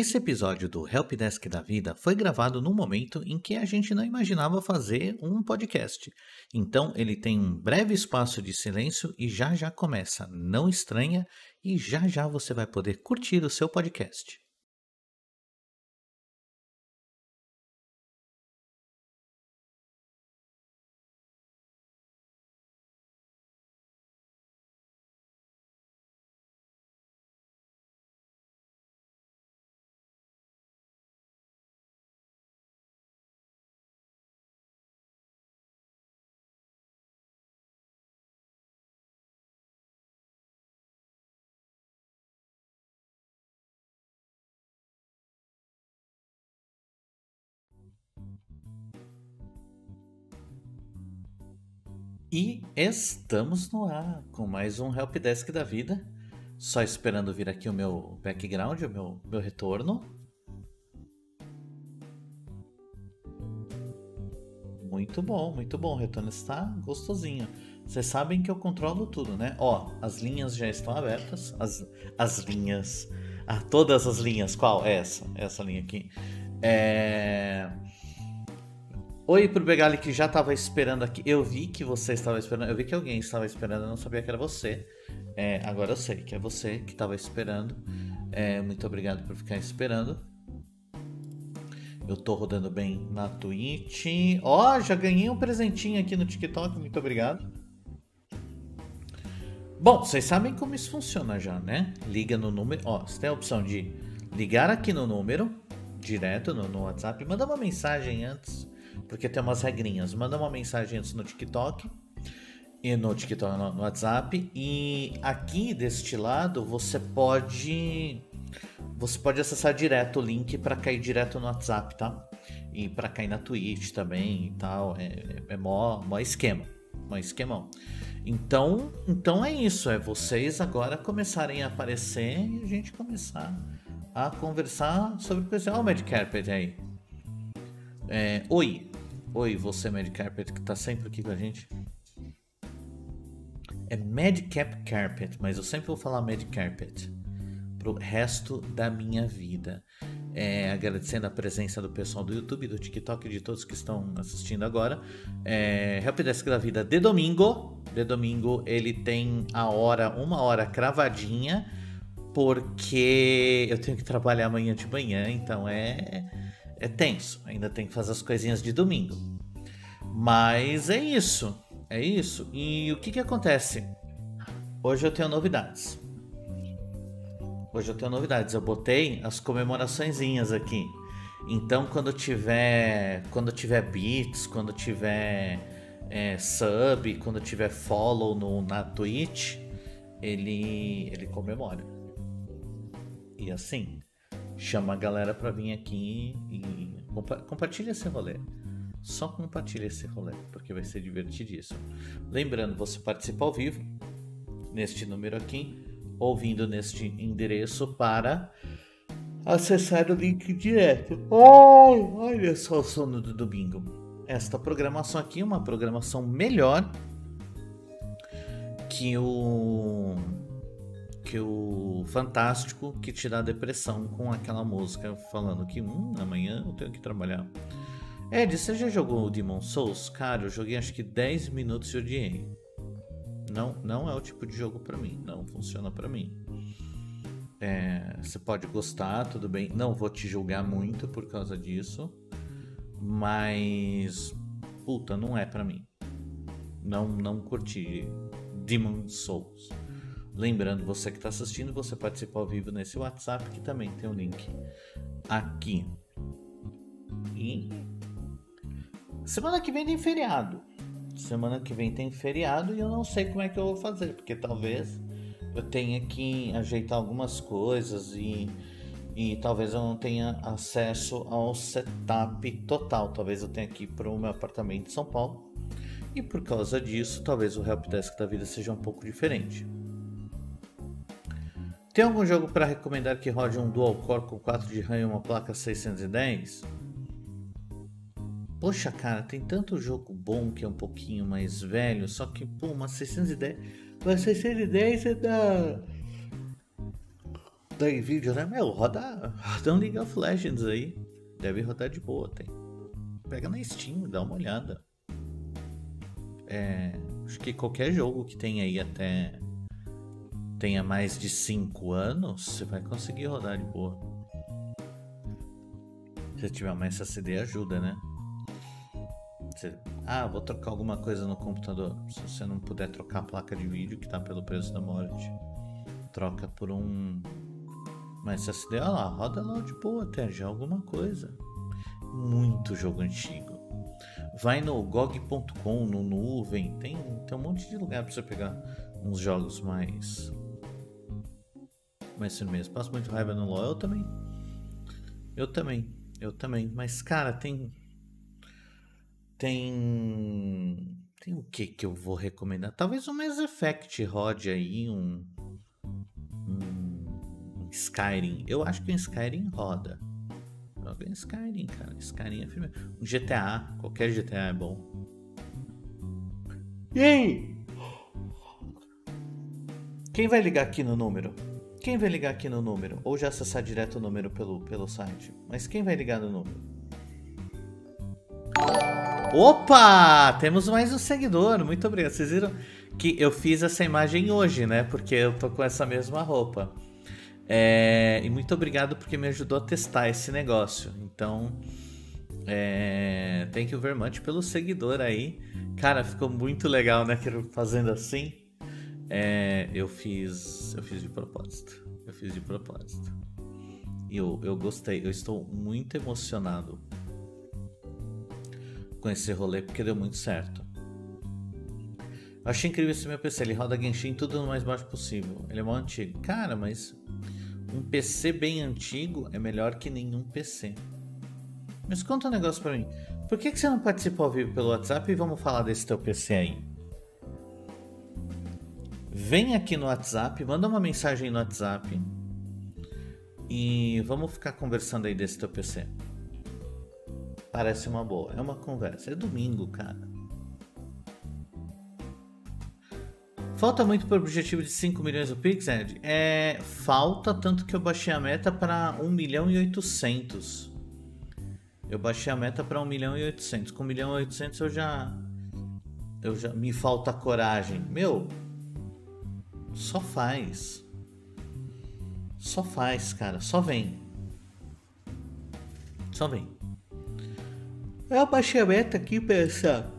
Esse episódio do Helpdesk da Vida foi gravado num momento em que a gente não imaginava fazer um podcast. Então ele tem um breve espaço de silêncio e já já começa. Não estranha e já já você vai poder curtir o seu podcast. E estamos no ar com mais um Helpdesk da vida. Só esperando vir aqui o meu background, o meu, meu retorno. Muito bom, muito bom. O retorno está gostosinho. Vocês sabem que eu controlo tudo, né? Ó, as linhas já estão abertas. As, as linhas. Ah, todas as linhas. Qual? Essa. Essa linha aqui. É. Oi pro Begali que já estava esperando aqui. Eu vi que você estava esperando. Eu vi que alguém estava esperando. Eu não sabia que era você. É, agora eu sei que é você que estava esperando. É, muito obrigado por ficar esperando. Eu tô rodando bem na Twitch. Ó, oh, já ganhei um presentinho aqui no TikTok. Muito obrigado. Bom, vocês sabem como isso funciona já, né? Liga no número. Ó, você tem a opção de ligar aqui no número, direto no, no WhatsApp, manda uma mensagem antes porque tem umas regrinhas. Manda uma mensagem antes no TikTok e no TikTok no, WhatsApp e aqui deste lado você pode você pode acessar direto o link para cair direto no WhatsApp, tá? E para cair na Twitch também e tal. É, é, é mó, mó esquema. Mó esquemão. Então, então é isso. É vocês agora começarem a aparecer e a gente começar a conversar sobre coisa. Olha o Mad Carpet aí. É, oi, Oi, você Mad Carpet que tá sempre aqui com a gente. É Madcap Carpet, mas eu sempre vou falar Mad Carpet pro resto da minha vida. É, agradecendo a presença do pessoal do YouTube, do TikTok e de todos que estão assistindo agora. É, Helpdesk da Vida de domingo. De domingo ele tem a hora, uma hora cravadinha, porque eu tenho que trabalhar amanhã de manhã, então é é tenso. Ainda tem que fazer as coisinhas de domingo. Mas é isso. É isso. E o que, que acontece? Hoje eu tenho novidades. Hoje eu tenho novidades. Eu botei as comemoraçõezinhas aqui. Então quando tiver. Quando tiver beats, quando tiver é, sub, quando tiver follow no, na Twitch, ele, ele comemora. E assim, chama a galera para vir aqui e compa compartilha esse rolê. Só compartilha esse rolê, porque vai ser divertidíssimo. Lembrando, você participa ao vivo neste número aqui, ouvindo neste endereço para acessar o link direto. Olha só o sono do domingo. Esta programação aqui é uma programação melhor que o que o Fantástico que te dá depressão com aquela música falando que hum, amanhã eu tenho que trabalhar. Ed, você já jogou o Demon Souls? Cara, eu joguei acho que 10 minutos e odiei. Não, não é o tipo de jogo para mim, não funciona para mim. É, você pode gostar, tudo bem. Não vou te julgar muito por causa disso, mas puta, não é para mim. Não, não curti Demon Souls. Lembrando, você que está assistindo, você participa ao vivo nesse WhatsApp, que também tem o um link aqui. E semana que vem tem feriado. Semana que vem tem feriado e eu não sei como é que eu vou fazer, porque talvez eu tenha que ajeitar algumas coisas e, e talvez eu não tenha acesso ao setup total. Talvez eu tenha que ir para o meu apartamento em São Paulo. E por causa disso, talvez o helpdesk da vida seja um pouco diferente. Tem algum jogo para recomendar que rode um dual core com 4 de RAM e uma placa 610? Poxa, cara, tem tanto jogo bom que é um pouquinho mais velho, só que, pô, uma 610. Uma 610 é da. em vídeo, né? Meu, roda, roda um League of Legends aí. Deve rodar de boa, tem. Pega na Steam, dá uma olhada. É, acho que qualquer jogo que tenha aí até tenha mais de 5 anos, você vai conseguir rodar de boa. Se tiver uma SSD ajuda, né? Você, ah, vou trocar alguma coisa no computador. Se você não puder trocar a placa de vídeo que tá pelo preço da morte, troca por um uma SSD. Olha lá, roda lá de boa até já alguma coisa. Muito jogo antigo. Vai no GOG.com, no Nuvem, tem, tem um monte de lugar para você pegar uns jogos mais. Mais firmes. Passo muito raiva no LoL, eu também. Eu também, eu também. Mas, cara, tem. Tem. Tem o que que eu vou recomendar? Talvez um Mass Effect rode aí, um. Um Skyrim. Eu acho que o Skyrim roda. Joga em Skyrim, cara. Skyrim é firme. Um GTA, qualquer GTA é bom. E aí? Quem vai ligar aqui no número? Quem vai ligar aqui no número? Ou já acessar direto o número pelo, pelo site? Mas quem vai ligar no número? Opa! Temos mais um seguidor. Muito obrigado. Vocês viram que eu fiz essa imagem hoje, né? Porque eu tô com essa mesma roupa. É, e muito obrigado porque me ajudou a testar esse negócio. Então, é, thank you very much pelo seguidor aí. Cara, ficou muito legal, né? Fazendo assim. É, eu fiz. Eu fiz de propósito. Eu fiz de propósito. E eu, eu gostei. Eu estou muito emocionado com esse rolê porque deu muito certo. Eu achei incrível esse meu PC. Ele roda Genshin tudo no mais baixo possível. Ele é mó antigo. Cara, mas um PC bem antigo é melhor que nenhum PC. Mas conta um negócio pra mim. Por que, que você não participa ao vivo pelo WhatsApp e vamos falar desse teu PC aí? Vem aqui no WhatsApp, manda uma mensagem no WhatsApp e vamos ficar conversando aí desse teu PC. Parece uma boa. É uma conversa. É domingo, cara. Falta muito para o objetivo de 5 milhões do Pix, Ed? É, falta tanto que eu baixei a meta para 1 milhão e 800. Eu baixei a meta para 1 milhão e 800. Com 1 milhão e 800 eu já eu já me falta coragem. Meu, só faz. Só faz, cara, só vem. Só vem. Eu baixei a meta aqui para essa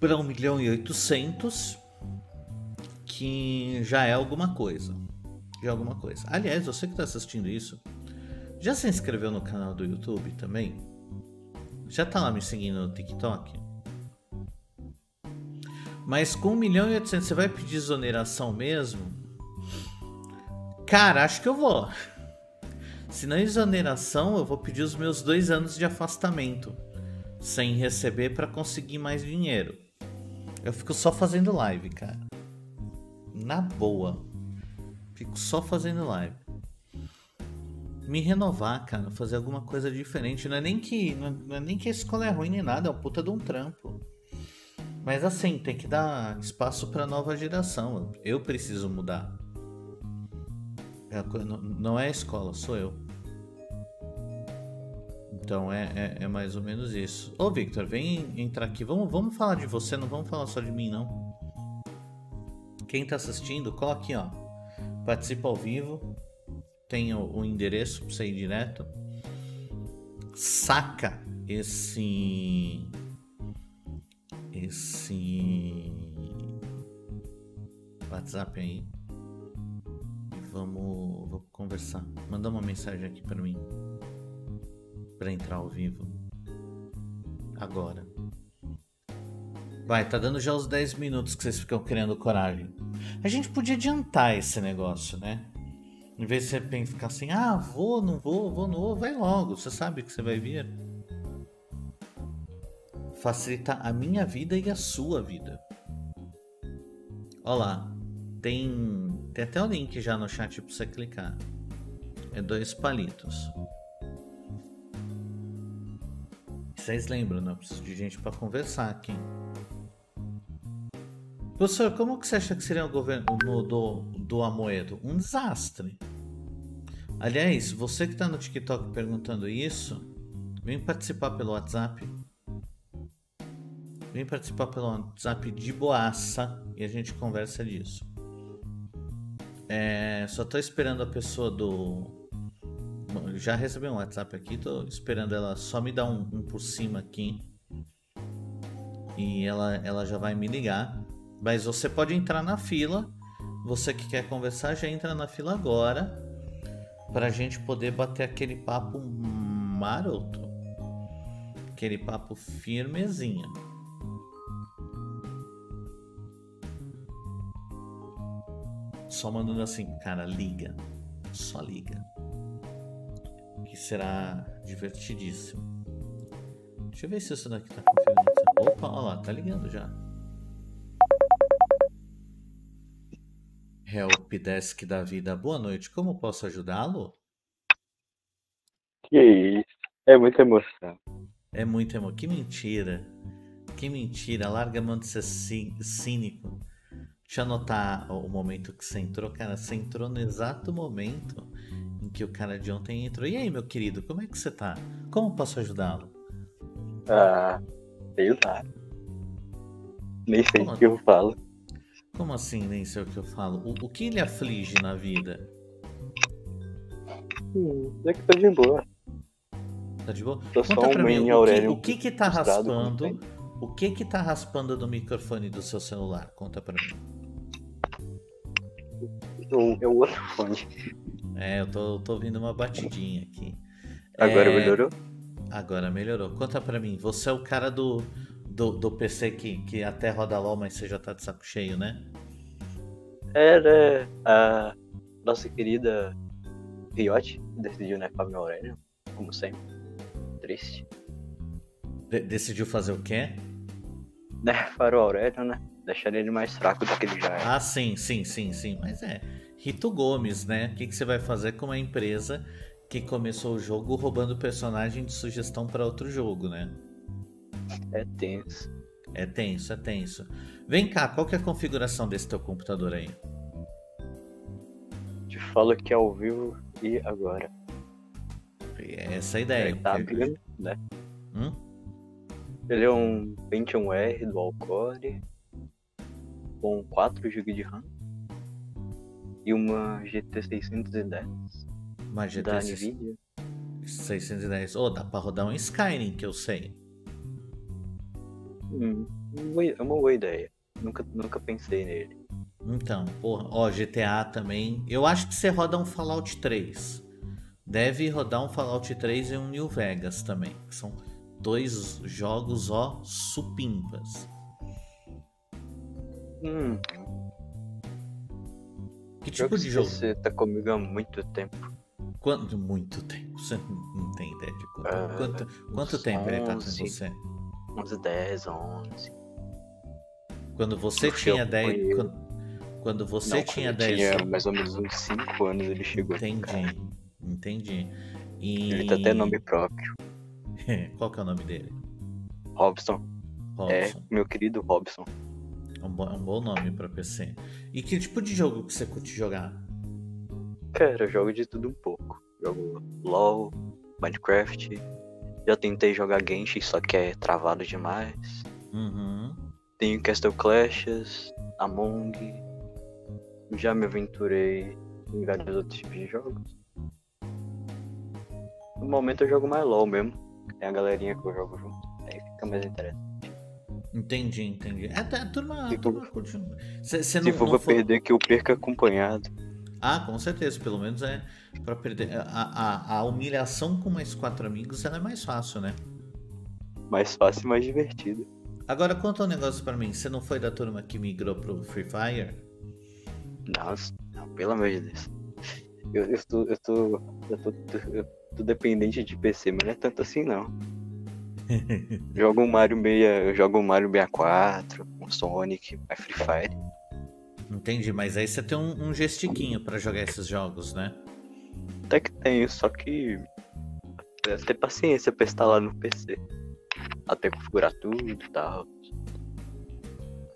para 1 milhão e 800, que já é alguma coisa. Já é alguma coisa. Aliás, você que está assistindo isso, já se inscreveu no canal do YouTube também? Já tá lá me seguindo no TikTok? Mas com 1 milhão e 800 você vai pedir exoneração mesmo? Cara, acho que eu vou. Se não exoneração, eu vou pedir os meus dois anos de afastamento sem receber para conseguir mais dinheiro. Eu fico só fazendo live, cara. Na boa. Fico só fazendo live. Me renovar, cara, fazer alguma coisa diferente. Não é nem que, não é nem que a escola é ruim nem nada, é um puta de um trampo. Mas assim, tem que dar espaço para nova geração. Eu preciso mudar. É não é a escola, sou eu. Então é, é, é, mais ou menos isso. Ô Victor, vem entrar aqui. Vamos, vamos falar de você, não vamos falar só de mim, não. Quem tá assistindo, cola aqui, ó. Participa ao vivo. Tem o, o endereço pra você ir direto. Saca esse. Esse. WhatsApp aí. Vamos, vamos conversar. Manda uma mensagem aqui para mim para entrar ao vivo. Agora. Vai, tá dando já os 10 minutos que vocês ficam criando coragem. A gente podia adiantar esse negócio, né? Em vez de você ficar assim, ah, vou, não vou, vou, não vou, vai logo, você sabe que você vai vir. Facilita a minha vida e a sua vida. Olha lá, tem, tem até o link já no chat para você clicar. É dois palitos. Vocês lembram, né? Eu preciso de gente para conversar aqui. Professor, como que você acha que seria o governo do, do Amoedo? Um desastre. Aliás, você que está no TikTok perguntando isso, vem participar pelo WhatsApp. Vem participar pelo WhatsApp de boaça e a gente conversa disso. É, só tô esperando a pessoa do. Já recebi um WhatsApp aqui, tô esperando ela só me dar um, um por cima aqui. E ela, ela já vai me ligar. Mas você pode entrar na fila. Você que quer conversar, já entra na fila agora. Pra gente poder bater aquele papo maroto. Aquele papo firmezinho. Só mandando assim, cara, liga. Só liga. Que será divertidíssimo. Deixa eu ver se isso daqui tá configurando. Opa, olha lá, tá ligando já. Help Desk da Vida, boa noite. Como posso ajudá-lo? Que isso? É muita emoção. É muita emoção. Que mentira. Que mentira. Larga a mão de ser cínico. Deixa eu anotar o momento que você entrou. Cara, você entrou no exato momento em que o cara de ontem entrou. E aí, meu querido, como é que você tá? Como posso ajudá-lo? Ah, sei lá. Nem sei o que eu falo. Como assim, nem sei o que eu falo? O, o que lhe aflige na vida? Hum, é que tô de boa. Tá de boa? Tô Conta só pra mim, o que, o que que tá raspando? O que que tá raspando do microfone do seu celular? Conta pra mim. É o outro fone. É, eu tô, tô ouvindo uma batidinha aqui. Agora É, melhorou? Agora melhorou. Conta pra mim, você é o cara do, do, do PC que, que até roda LOL, mas você já tá de saco cheio, né? Era a nossa querida Riot decidiu nerfar meu Aurélio, como sempre. Triste. De- decidiu fazer o quê? Nerfar o Aurélio, né? Deixar ele mais fraco do que ele já é. Ah, sim, sim, sim, sim. Mas é. Rito Gomes, né? O que, que você vai fazer com uma empresa que começou o jogo roubando personagem de sugestão pra outro jogo, né? É tenso. É tenso, é tenso. Vem cá, qual que é a configuração desse teu computador aí? Te falo que é ao vivo e agora. É essa a ideia. Ele tá abrindo, né? Hum? Ele é um Pentium R dual core com 4 GB de RAM e uma GT 610 Uma GT da Nvidia. 610. Ô, dá pra rodar um Skyrim, que eu sei. Hum, é uma boa ideia. Nunca, nunca pensei nele. Então, porra, ó, GTA também. Eu acho que você roda um Fallout 3. Deve rodar um Fallout 3 e um New Vegas também. São dois jogos, ó, supimpas. Hum, Que tipo de jogo? Você tá comigo há muito tempo. Quanto? Muito tempo. Você não tem ideia de quanto. Ah, quanto, quanto tempo ele tá com 11. você? Uns 10, 11. Quando você Porque tinha eu 10. conheço. Quando, quando você Não, tinha quando eu 10 tinha mais ou menos uns 5 anos ele chegou. Entendi. Entendi. E... Ele tá até nome próprio. Qual que é o nome dele? Robson. É, Robson. meu querido Robson. É um, bo- é um bom nome pra PC. E que tipo de jogo que você curte jogar? Cara, eu jogo de tudo um pouco. Jogo LOL, Minecraft. Já tentei jogar Genshin, só que é travado demais. Uhum. Tenho Castle Clashes, Among. Já me aventurei em vários outros tipos de jogos. No momento eu jogo mais LOL mesmo. Tem a galerinha que eu jogo junto. Aí fica mais interessante. Entendi, entendi. É, a turma, a Se turma curte. Você Se não, for não pra perder, que eu perca acompanhado. Ah, com certeza. Pelo menos é pra perder. A, a, a humilhação com mais quatro amigos ela é mais fácil, né? Mais fácil e mais divertido. Agora conta um negócio pra mim. Você não foi da turma que migrou pro Free Fire? Nossa, não, pelo amor de Deus. Eu, eu, tô, eu, tô, eu, tô, eu tô dependente de PC, mas não é tanto assim não. Jogo um Mario 6, eu jogo um Mario 64, um Sonic, mas Free Fire. Entendi, mas aí você tem um, um gestiquinho pra jogar esses jogos, né? Até que tenho, só que deve ter paciência pra instalar no PC. Até configurar tudo e tal.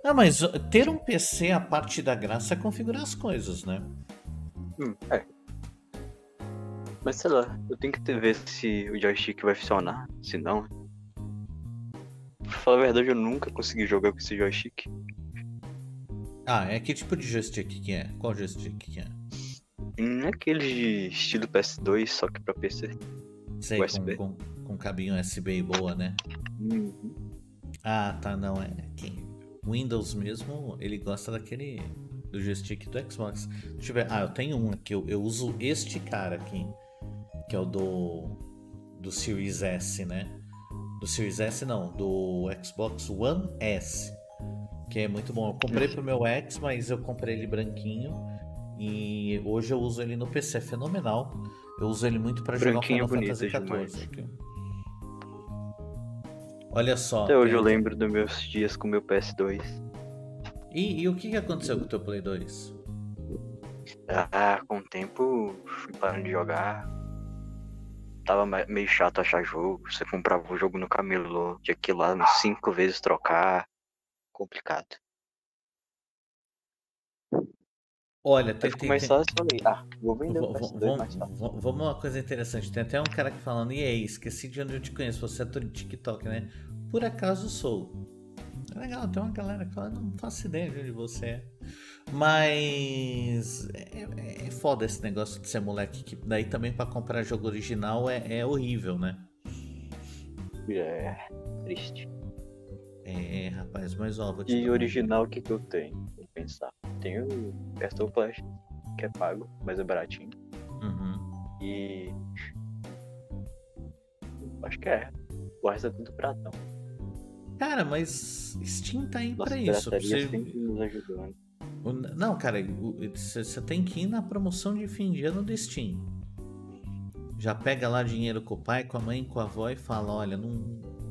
Ah, mas ter um PC, a parte da graça é configurar as coisas, né? Hum, é. Mas sei lá, eu tenho que ver se o joystick vai funcionar. Se não. Pra falar a verdade, eu nunca consegui jogar com esse joystick. Ah, é que tipo de joystick que é? Qual joystick que é? Hum, aquele de estilo PS2, só que pra PC. Sei, USB. Com, com, com cabinho USB boa, né? Uhum. Ah, tá, não, é. Quem... Windows mesmo, ele gosta daquele. do joystick do Xbox. Deixa eu ver. Ah, eu tenho um aqui, eu, eu uso este cara aqui, que é o do. do Series S, né? Do Series S não, do Xbox One S. Que é muito bom. Eu comprei pro meu X, mas eu comprei ele branquinho. E hoje eu uso ele no PC, é fenomenal. Eu uso ele muito para jogar Branquinho Final Fantasy. XIV. aqui. Olha só. Até hoje eu tem- lembro dos meus dias com meu PS2. E, e o que, que aconteceu com o teu Play 2? Ah, com o tempo fui parando de jogar. Tava me- meio chato achar jogo. Você comprava o jogo no camelô, tinha que ir lá cinco vezes trocar. Complicado. Olha, tem, tem, mais tem- falei, ah, vou vender o v- v- PS2 mais Vamos uma coisa interessante. Tem até um cara aqui falando, e aí, esqueci de onde eu te conheço. Você é ator de TikTok, né? Por acaso sou. É legal, tem uma galera que fala, não faço ideia de onde você é. Mas é, é foda esse negócio de ser moleque. Que daí também pra comprar jogo original é, é horrível, né? É, triste. É, rapaz, mas ó, vou te E dar original, o que que eu tenho? Vou pensar. Tenho o Castle Flash, que é pago, mas é baratinho. Uhum. E. Acho que é. O resto é tudo pratão. Cara, mas Steam tá aí Nossa, pra isso. pra você- sempre nos ajudando. Não, cara, você tem que ir na promoção de fim de ano do Steam. Já pega lá dinheiro com o pai, com a mãe, com a avó e fala: Olha, não,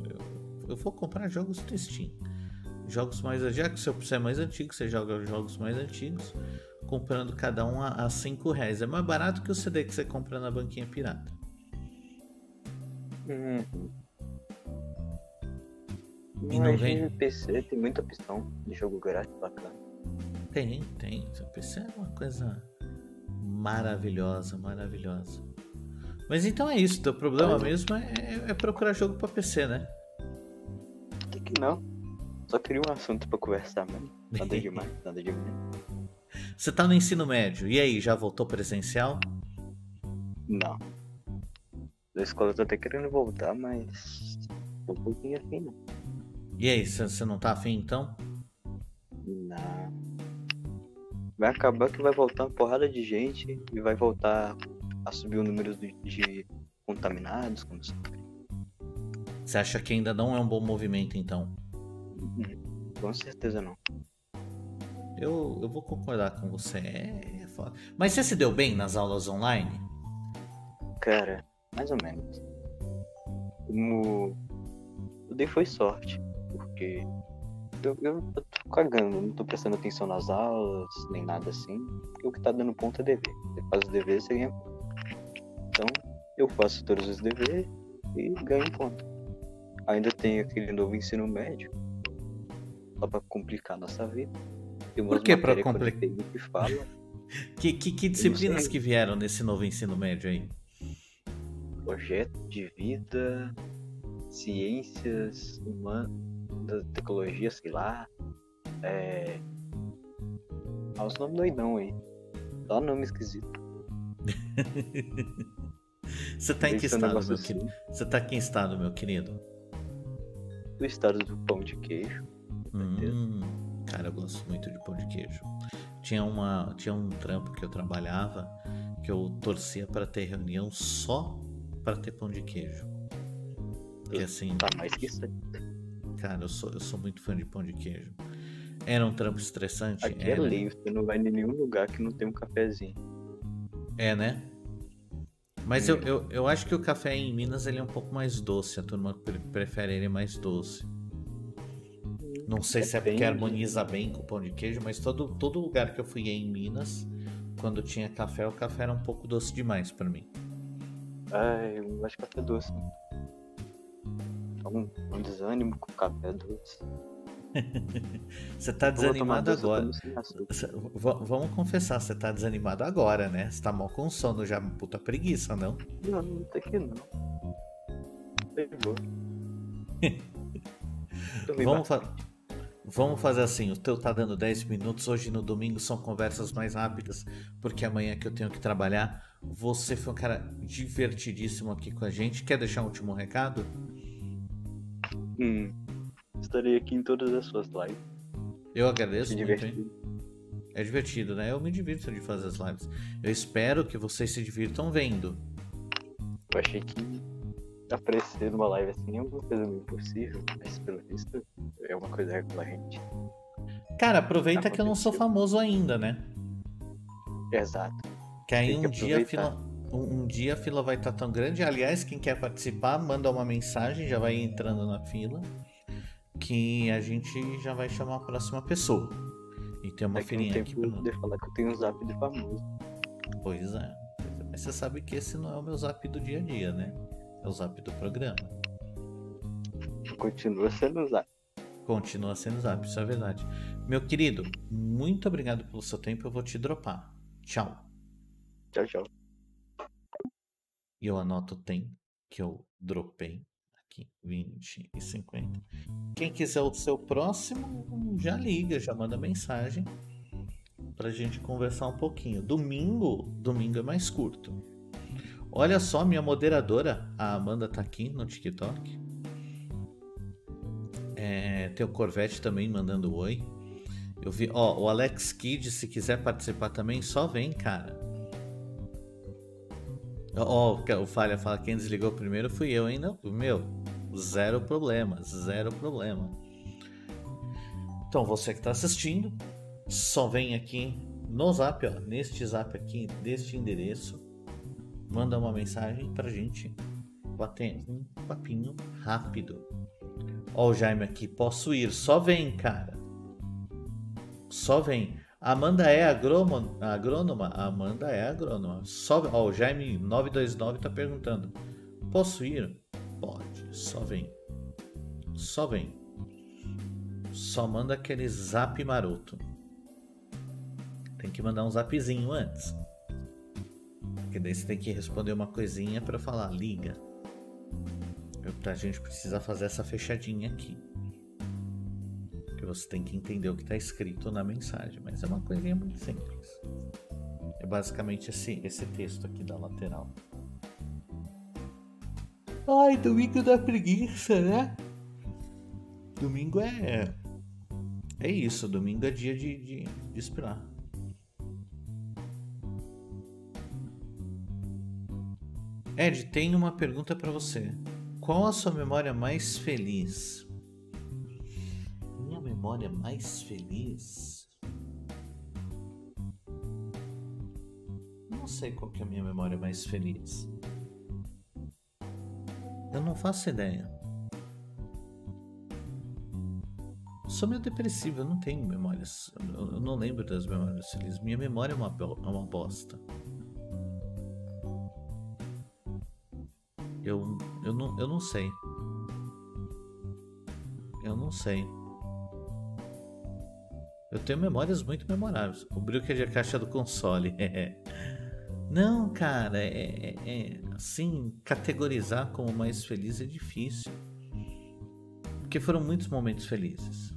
eu, eu vou comprar jogos do Steam. Jogos mais. Já que você é mais antigo, você joga jogos mais antigos, comprando cada um a 5 reais. É mais barato que o CD que você compra na banquinha pirata. Uhum. E não vem? PC tem muita opção de jogo grátis bacana. Tem, tem. Seu PC é uma coisa maravilhosa, maravilhosa. Mas então é isso. Teu problema mesmo é, é- é procurar jogo pra PC, né? Até que não. Só queria um assunto pra conversar mesmo. Nada demais, nada demais. Você tá no ensino médio. E aí, já voltou presencial? Não. Da escola eu tô até querendo voltar, mas. Tô um pouquinho afim, não. E aí, você não tá afim então? Não. Vai acabar que vai voltar uma porrada de gente e vai voltar a subir o número de, contaminados, como sempre. Você acha que ainda não é um bom movimento então? Com certeza não. Eu, eu vou concordar com você. É, é foda. Mas você se deu bem nas aulas online? Cara, mais ou menos. Como. Eu dei foi sorte, porque eu, eu tô cagando, não tô prestando atenção nas aulas, nem nada assim. Porque o que tá dando ponto é dever. Você faz os deveres, você ganha ponto. Então, eu faço todos os deveres e ganho ponto. Ainda tem aquele novo ensino médio, só pra complicar nossa vida. Por que pra complicar? que fala Que, que, que disciplinas que vieram nesse novo ensino médio aí? projeto de vida, ciências humanas, tecnologia, sei lá. É. Ah, os nomes doidão aí. Só nome esquisito. Você tá em que estado, meu assim. querido? Você tá em que estado, meu querido? Do estado do pão de queijo. Hum, cara, eu gosto muito de pão de queijo. Tinha, uma, tinha um trampo que eu trabalhava que eu torcia para ter reunião só para ter pão de queijo. Porque assim, Tá mais que isso. Cara, eu sou, eu sou muito fã de pão de queijo. Era um trampo estressante? Aqui é Era. lei, você não vai em nenhum lugar que não tem um cafezinho. É, né? Mas eu, eu, eu acho que o café em Minas ele é um pouco mais doce. A turma pre- prefere ele mais doce. Não sei se é porque Depende. harmoniza bem com o pão de queijo, mas todo, todo lugar que eu fui em Minas, quando tinha café, o café era um pouco doce demais pra mim. Ai, eu gosto de café doce. Um, um desânimo com café doce. você tá desanimado agora. vamos confessar, você tá desanimado agora, né? Você tá mal com sono já, puta preguiça, não? Não, não tem que não. Pegou. vamos, fa vamos fazer assim, o teu tá dando 10 minutos, hoje no domingo são conversas mais rápidas, porque amanhã que eu tenho que trabalhar. Você foi um cara divertidíssimo aqui com a gente. Quer deixar um último recado? Hum, estarei aqui em todas as suas lives. Eu agradeço muito, hein? É divertido, né? Eu me divirto de fazer as lives. Eu espero que vocês se divirtam vendo. Eu achei que aparecer numa live assim é uma coisa meio impossível, mas pelo visto é uma coisa recorrente. Cara, aproveita que eu não sou famoso ainda, né? Exato. Que aí um dia a fila. Um, um, dia a fila vai estar tá tão grande. Aliás, quem quer participar, manda uma mensagem, já vai entrando na fila. Que a gente já vai chamar a próxima pessoa. E tem uma é filinha aqui pra poder falar que eu tenho um zap de famoso. Pois é. Mas você sabe que esse não é o meu zap do dia a dia, né? É o zap do programa. Continua sendo zap. Continua sendo zap, isso é verdade. Meu querido, muito obrigado pelo seu tempo. Eu vou te dropar. Tchau. Tchau, tchau. E eu anoto tem que eu dropei aqui 20 e 50. Quem quiser o seu próximo, já liga, já manda mensagem pra gente conversar um pouquinho. Domingo, domingo é mais curto. Olha só, minha moderadora, a Amanda tá aqui no TikTok. É, tem o Corvette também mandando oi. Eu vi, ó, o Alex Kidd, se quiser participar também, só vem, cara. Ó, o Falha fala, quem desligou primeiro fui eu, hein? Não, meu, zero problema, zero problema. Então, você que está assistindo, só vem aqui no zap, ó, neste zap aqui, deste endereço, manda uma mensagem pra gente bater um papinho rápido. Ó, o Jaime aqui, posso ir, só vem, cara. Só vem. Amanda é agrônoma? agrônoma? Amanda é agrônoma. Só, ó, o Jaime 929 tá perguntando. Posso ir? Pode, só vem. Só vem. Só manda aquele zap maroto. Tem que mandar um zapzinho antes. Porque daí você tem que responder uma coisinha para falar, liga. A gente precisa fazer essa fechadinha aqui. Que você tem que entender o que está escrito na mensagem. Mas é uma coisinha muito simples. É basicamente esse, esse texto aqui da lateral. Ai, domingo da preguiça, né? Domingo é. É isso, domingo é dia de, de, de esperar. Ed, tem uma pergunta para você. Qual a sua memória mais feliz? Memória mais feliz? Não sei qual é a minha memória mais feliz. Eu não faço ideia. sou meio depressivo, eu não tenho memórias. Eu não lembro das memórias felizes. Minha memória é uma, é uma bosta. Eu, eu, não, eu não sei. Eu não sei. Eu tenho memórias muito memoráveis. O brilho é de caixa do console. Não, cara, é, é, é, assim, categorizar como mais feliz é difícil. Porque foram muitos momentos felizes.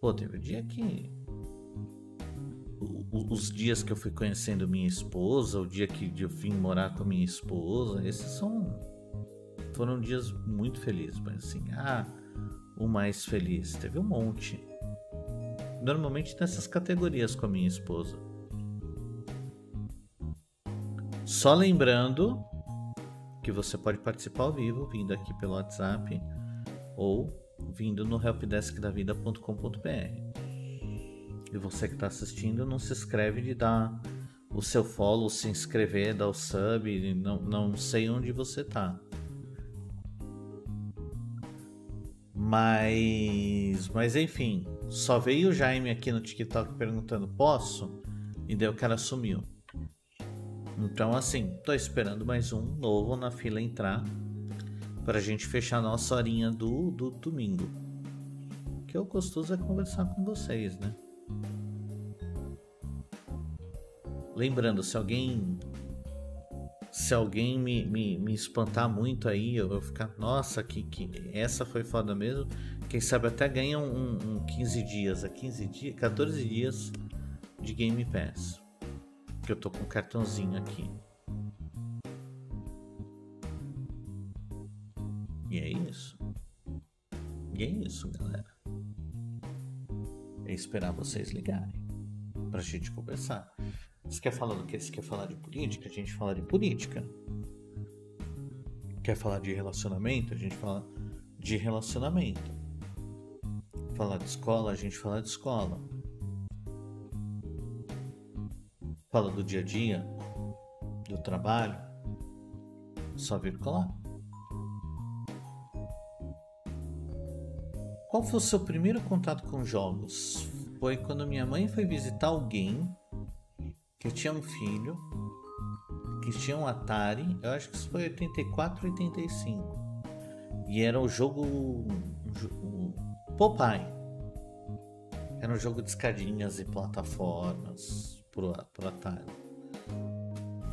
Pô, teve um dia que os dias que eu fui conhecendo minha esposa, o dia que eu vim morar com minha esposa, esses são foram dias muito felizes, mas assim, ah, o mais feliz, teve um monte. Normalmente nessas categorias com a minha esposa. Só lembrando que você pode participar ao vivo vindo aqui pelo WhatsApp ou vindo no helpdeskdavida.com.br. E você que está assistindo, não se inscreve de dar o seu follow, se inscrever, dar o sub, não, não sei onde você tá. Mas, mas enfim, só veio o Jaime aqui no TikTok perguntando: posso? E daí o cara sumiu. Então, assim, tô esperando mais um novo na fila entrar Pra gente fechar nossa horinha do, do domingo. O que é gostoso é conversar com vocês, né? Lembrando, se alguém se alguém me, me, me espantar muito aí, eu vou ficar, nossa, que, que essa foi foda mesmo. Quem sabe até ganha um, um 15 dias, a 15 dias, 14 dias de Game Pass. Que eu tô com um cartãozinho aqui. E é isso. E é isso, galera. É esperar vocês ligarem pra gente conversar. Você quer falar do que? Você quer falar de política? A gente fala de política. Quer falar de relacionamento? A gente fala de relacionamento. Falar de escola? A gente fala de escola. Fala do dia a dia, do trabalho. Só vir colar. Qual foi o seu primeiro contato com jogos? Foi quando minha mãe foi visitar alguém que tinha um filho, que tinha um Atari, eu acho que isso foi 84, 85. E era o jogo. O Popeye. Era um jogo de escadinhas e plataformas pro, pro Atari.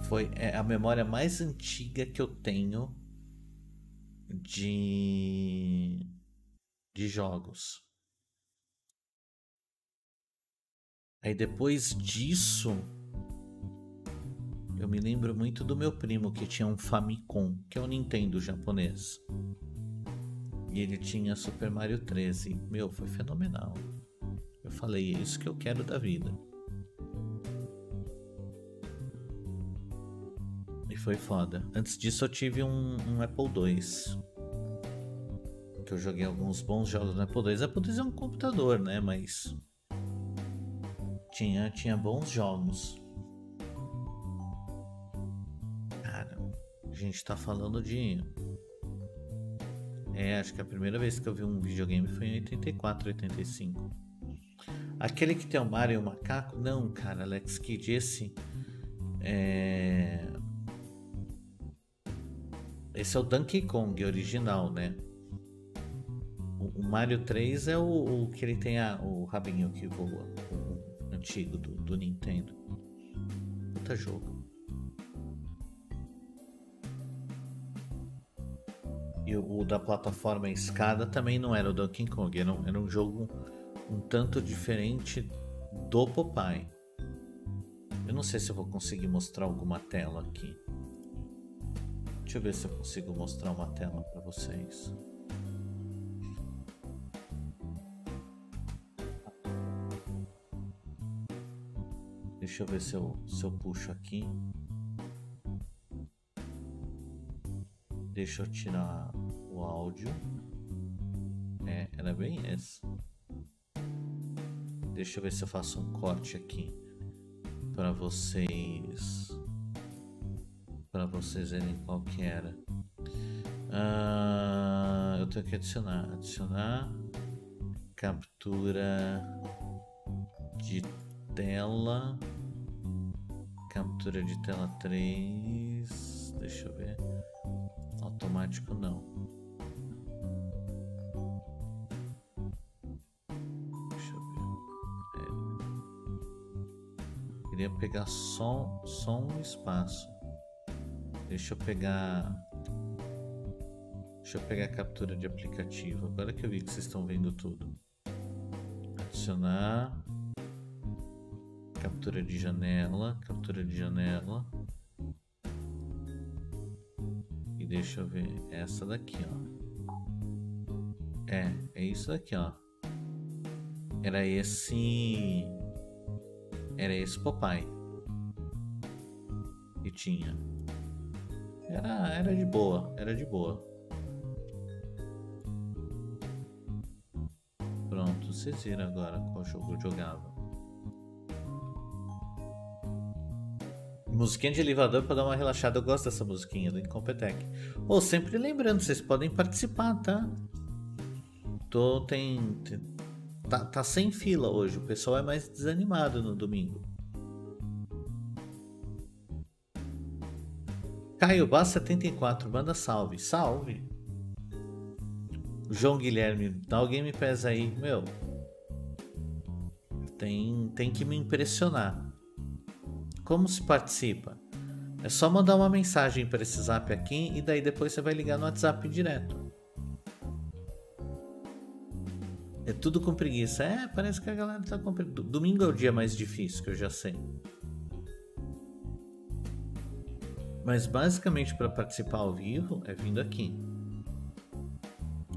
Foi é, a memória mais antiga que eu tenho de, de jogos. Aí depois disso, eu me lembro muito do meu primo que tinha um Famicom, que é um Nintendo japonês. E ele tinha Super Mario 13. Meu, foi fenomenal. Eu falei, é isso que eu quero da vida. E foi foda. Antes disso eu tive um, um Apple II. Que eu joguei alguns bons jogos no Apple II. Apple II é um computador, né? Mas. Tinha, tinha bons jogos. Gente tá falando de. É, acho que a primeira vez que eu vi um videogame foi em 84, 85. Aquele que tem o Mario e o macaco? Não, cara, Alex Kidd, esse. É. Esse é o Donkey Kong original, né? O, Mario 3 é o, o, que ele tem a, o rabinho que voa, o antigo do, do Nintendo. Puta jogo. E o, da plataforma escada também não era o Donkey Kong, era um, era um jogo um tanto diferente do Popeye. Eu não sei se eu vou conseguir mostrar alguma tela aqui. Deixa eu ver se eu consigo mostrar uma tela para vocês. Deixa eu ver se eu, se eu puxo aqui. Deixa eu tirar o áudio. É, era bem esse. Deixa eu ver se eu faço um corte aqui para vocês para vocês verem qual que era. Ah, eu tenho que adicionar, adicionar captura de tela, captura de tela 3. Deixa eu ver automático não. Deixa eu ver. É. Queria pegar só, só um espaço. Deixa eu pegar. Deixa eu pegar a captura de aplicativo. Agora que eu vi que vocês estão vendo tudo. Adicionar. Captura de janela. Captura de janela. Deixa eu ver. Essa daqui, ó. É, é isso daqui, ó. Era esse. Era esse Popeye. Que tinha. Era, era de boa, era de boa. Pronto, vocês viram agora qual jogo eu jogava. Musiquinha de elevador para dar uma relaxada. Eu gosto dessa musiquinha do Incompetech. Ou oh, sempre lembrando, vocês podem participar, tá? Tô tem, tem tá, tá sem fila hoje. O pessoal é mais desanimado no domingo. Caio Bá 74, manda salve. Salve. João Guilherme, dá alguém me pesa aí, meu. Tem, tem que me impressionar. Como se participa? É só mandar uma mensagem para esse zap aqui e daí depois você vai ligar no WhatsApp direto. É tudo com preguiça. É, parece que a galera tá com preguiça. Domingo é o dia mais difícil, que eu já sei. Mas basicamente para participar ao vivo é vindo aqui.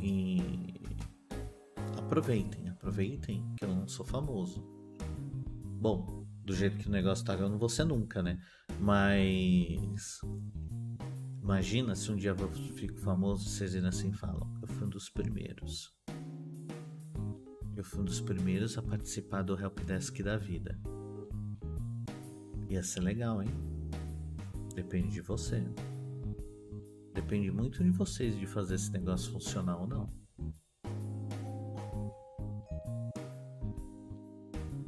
E aproveitem, aproveitem que eu não sou famoso. Bom, do jeito que o negócio tá, eu não vou ser nunca, né? Mas imagina se um dia eu fico famoso, vocês ainda assim falam, eu fui um dos primeiros. Eu fui um dos primeiros a participar do Helpdesk da vida. Ia ser legal, hein? Depende de você. Depende muito de vocês de fazer esse negócio funcionar ou não.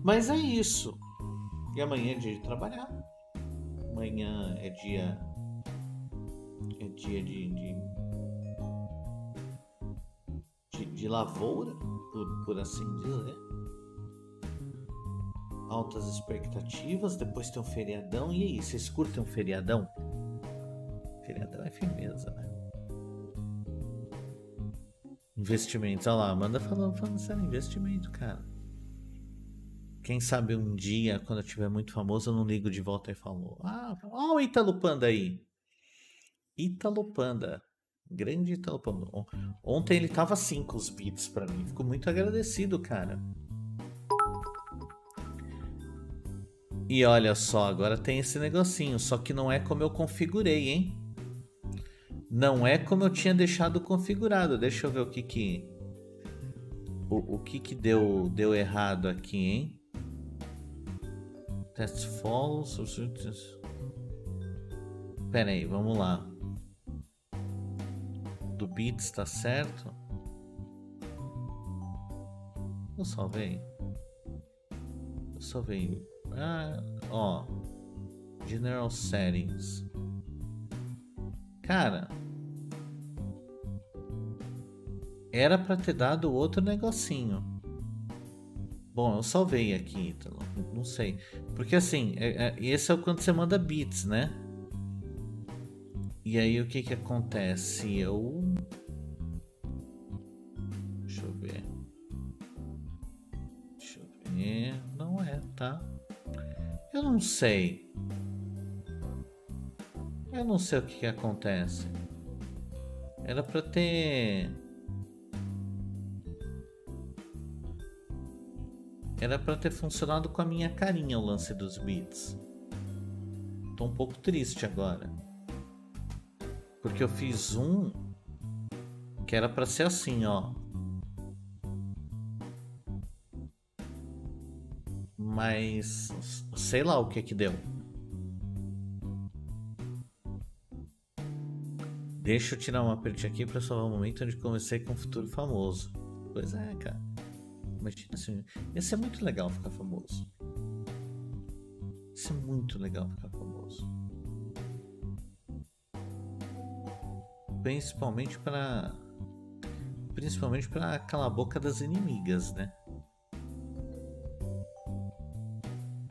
Mas é isso. E amanhã é dia de trabalhar. Amanhã é dia. É dia de. de, de, de lavoura, por, por assim dizer. Altas expectativas, depois tem um feriadão. E aí, vocês curtem um feriadão? Feriadão é firmeza, né? Investimentos, olha lá, Amanda falando, falando sério, investimento, cara. Quem sabe um dia, quando eu tiver muito famoso, eu não ligo de volta e falo: Ah, ó o Italo Panda aí. Italo Panda. Grande Italo Panda. Ontem ele tava 5 os beats para mim. Fico muito agradecido, cara. E olha só, agora tem esse negocinho, só que não é como eu configurei, hein? Não é como eu tinha deixado configurado. Deixa eu ver o que que o, o que que deu deu errado aqui, hein? Test false. Pera aí, vamos lá. Do bits tá certo? Eu salvei. Eu salvei. Ah, ó. General Settings. Cara, era para ter dado outro negocinho. Bom, eu salvei aqui, Ítalo. Não sei. Porque assim, é, é, esse é quando você manda bits, né? E aí o que que acontece? Eu. Deixa eu ver. Deixa eu ver. Não é, tá? Eu não sei. Eu não sei o que, que acontece. Era pra ter. Era para ter funcionado com a minha carinha o lance dos beats. Tô um pouco triste agora. Porque eu fiz um que era para ser assim, ó. Mas sei lá o que que deu. Deixa eu tirar uma parte aqui para salvar o momento onde comecei com o futuro famoso. Pois é, cara. Imagina assim, ia ser muito legal ficar famoso. Ia ser muito legal ficar famoso. Principalmente para principalmente para calar a boca das inimigas, né?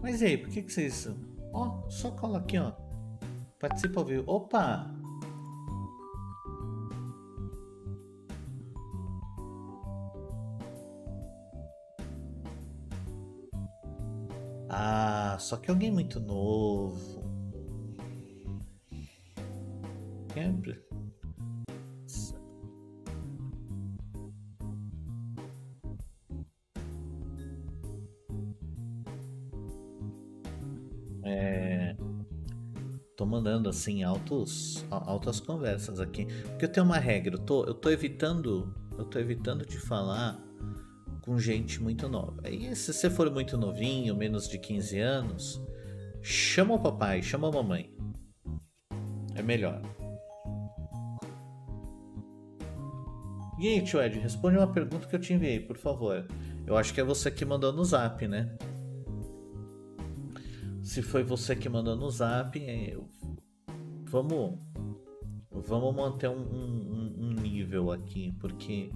Mas e aí, por que que vocês ó, só cola aqui, ó. Participa ao vivo. Opa! Só que alguém muito novo. Sempre. É, tô mandando assim altos, altas conversas aqui, porque eu tenho uma regra, eu tô, eu tô evitando, eu tô evitando de falar com gente muito nova. E se você for muito novinho, menos de 15 anos, chama o papai, chama a mamãe. É melhor. E aí, tio Ed, responde uma pergunta que eu te enviei, por favor. Eu acho que é você que mandou no zap, né? Se foi você que mandou no zap, é, eu... vamos, vamos manter um, um, um nível aqui, porque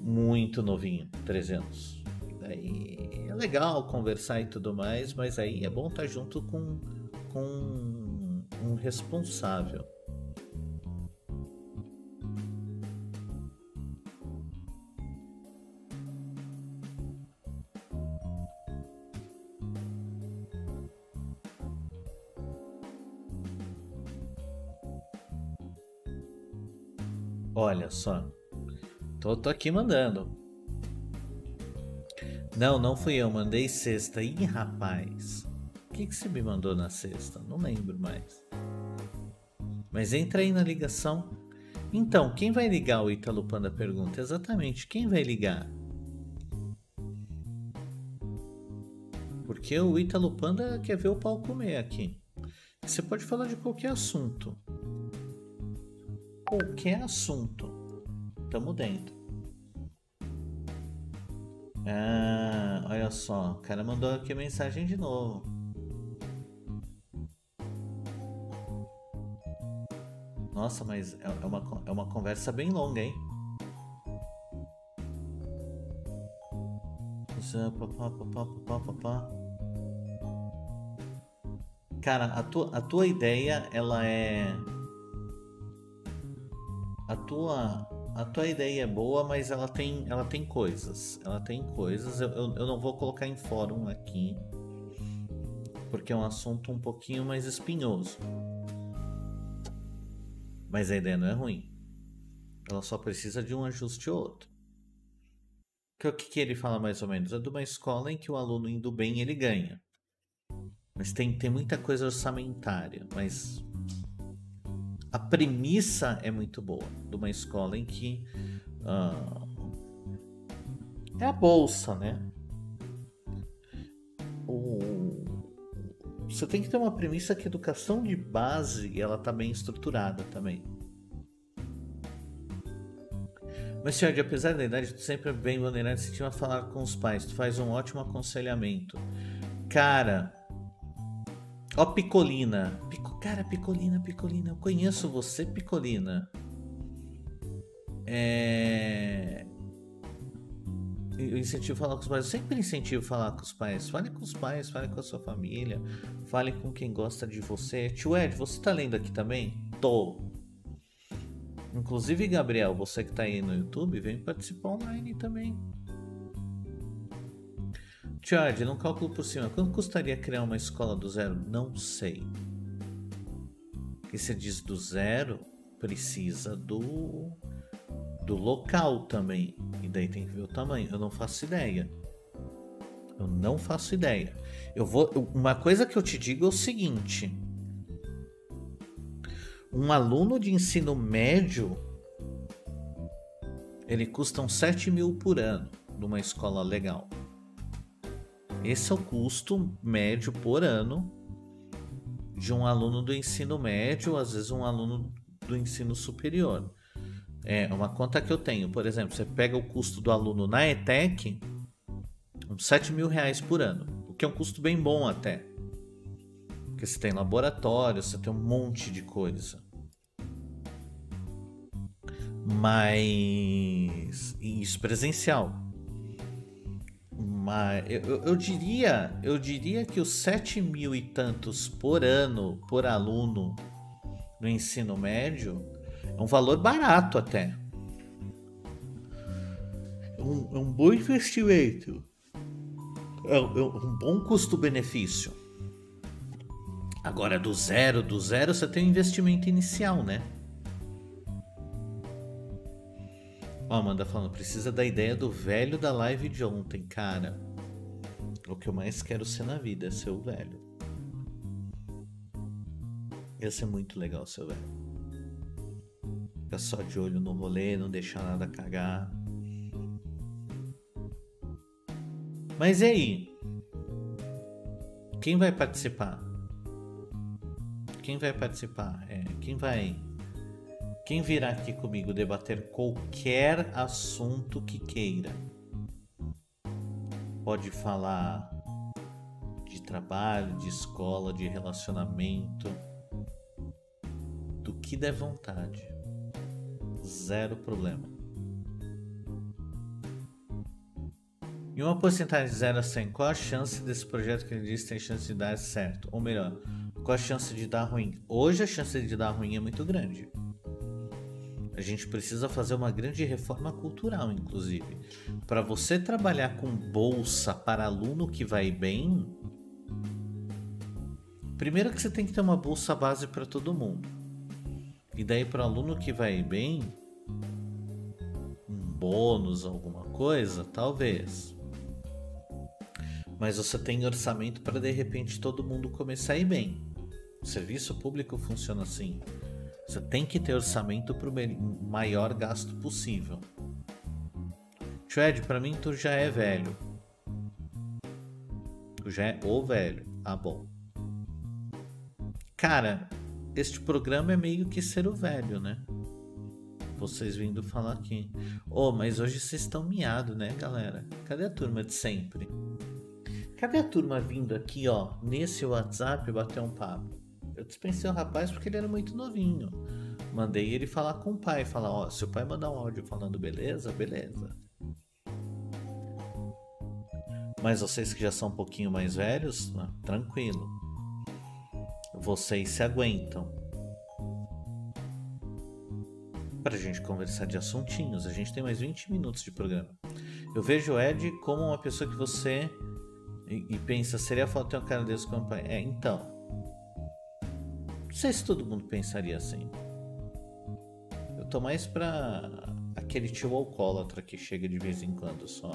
muito novinho, 300. Daí é legal conversar e tudo mais, mas aí é bom estar junto com, com um responsável. Olha só. Tô, tô aqui mandando. Não, não fui eu, mandei sexta. Ih, rapaz. O que, que você me mandou na sexta? Não lembro mais. Mas entra aí na ligação. Então, quem vai ligar? O Italo Panda pergunta. Exatamente, quem vai ligar? Porque o Italo Panda quer ver o pau comer aqui. Você pode falar de qualquer assunto qualquer assunto. Tamo dentro. Ah, olha só, o cara mandou aqui mensagem de novo. Nossa, mas é, é uma, é uma conversa bem longa, hein? Cara, a tua, a tua ideia, ela é a tua a tua ideia é boa, mas ela tem ela tem coisas. Ela tem coisas. Eu, eu, eu não vou colocar em fórum aqui, porque é um assunto um pouquinho mais espinhoso. Mas a ideia não é ruim. Ela só precisa de um ajuste ou outro. O que, que ele fala mais ou menos? É de uma escola em que o aluno indo bem ele ganha. Mas tem, tem muita coisa orçamentária. Mas a premissa é muito boa de uma escola em que uh, é a bolsa, né? O, você tem que ter uma premissa que a educação de base ela tá bem estruturada também. Mas, senhor, apesar da idade, tu sempre é bem bandeirante se tiver a falar com os pais. Tu faz um ótimo aconselhamento. Cara, ó Picolina. Cara, Picolina, Picolina, eu conheço você, Picolina. É. Eu incentivo falar com os pais. Eu sempre incentivo falar com os pais. Fale com os pais, fale com a sua família, fale com quem gosta de você. Tio Ed, você tá lendo aqui também? Tô. Inclusive, Gabriel, você que tá aí no YouTube, vem participar online também. Ed, num cálculo por cima, quanto custaria criar uma escola do zero? Não sei. Que você diz do zero, precisa do do local também. E daí tem que ver o tamanho. Eu não faço ideia. Eu não faço ideia. Eu vou. Uma coisa que eu te digo é o seguinte: um aluno de ensino médio ele custa uns 7 mil por ano numa escola legal. Esse é o custo médio por ano de um aluno do ensino médio, às vezes um aluno do ensino superior. É uma conta que eu tenho, por exemplo, você pega o custo do aluno na ETEC, uns 7 mil reais por ano, o que é um custo bem bom até. Porque você tem laboratório, você tem um monte de coisa. Mas isso presencial. Mas eu, eu, diria, eu diria que os sete mil e tantos por ano por aluno no ensino médio é um valor barato até. É um, é um bom investimento. É, é um bom custo-benefício. Agora, do zero, do zero, você tem um investimento inicial, né? Ó, Amanda falando, precisa da ideia do velho da live de ontem, cara. O que eu mais quero ser na vida é ser o velho. Ia ser muito legal ser o velho. Ficar só de olho no rolê, não deixar nada cagar. Mas e aí? Quem vai participar? Quem vai participar? É, quem vai quem virá aqui comigo debater qualquer assunto que queira. Pode falar de trabalho, de escola, de relacionamento, do que der vontade. Zero problema. Em uma porcentagem de 0 a 100, qual a chance desse projeto que ele disse tem chance de dar certo? Ou melhor, qual a chance de dar ruim? Hoje a chance de dar ruim é muito grande. A gente precisa fazer uma grande reforma cultural, inclusive. Para você trabalhar com bolsa para aluno que vai bem, primeiro que você tem que ter uma bolsa base para todo mundo. E daí para aluno que vai bem, um bônus, alguma coisa, talvez. Mas você tem orçamento para de repente todo mundo começar a ir bem. O serviço público funciona assim. Você tem que ter orçamento para o maior gasto possível. Tio Ed, para mim tu já é velho. Tu já é o velho. Ah, bom. Cara, este programa é meio que ser o velho, né? Vocês vindo falar aqui. Oh, mas hoje vocês estão miados, né, galera? Cadê a turma de sempre? Cadê a turma vindo aqui, ó, nesse WhatsApp bater um papo? Eu dispensei o rapaz porque ele era muito novinho. Mandei ele falar com o pai, falar, ó, se pai mandar um áudio falando beleza, beleza. Mas vocês que já são um pouquinho mais velhos, né, tranquilo. Vocês se aguentam. Para a gente conversar de assuntinhos, a gente tem mais 20 minutos de programa. Eu vejo o Ed como uma pessoa que você e, e pensa, seria foto ter um cara desse como pai? É, então. Não sei se todo mundo pensaria assim. Eu tô mais pra aquele tio alcoólatra que chega de vez em quando só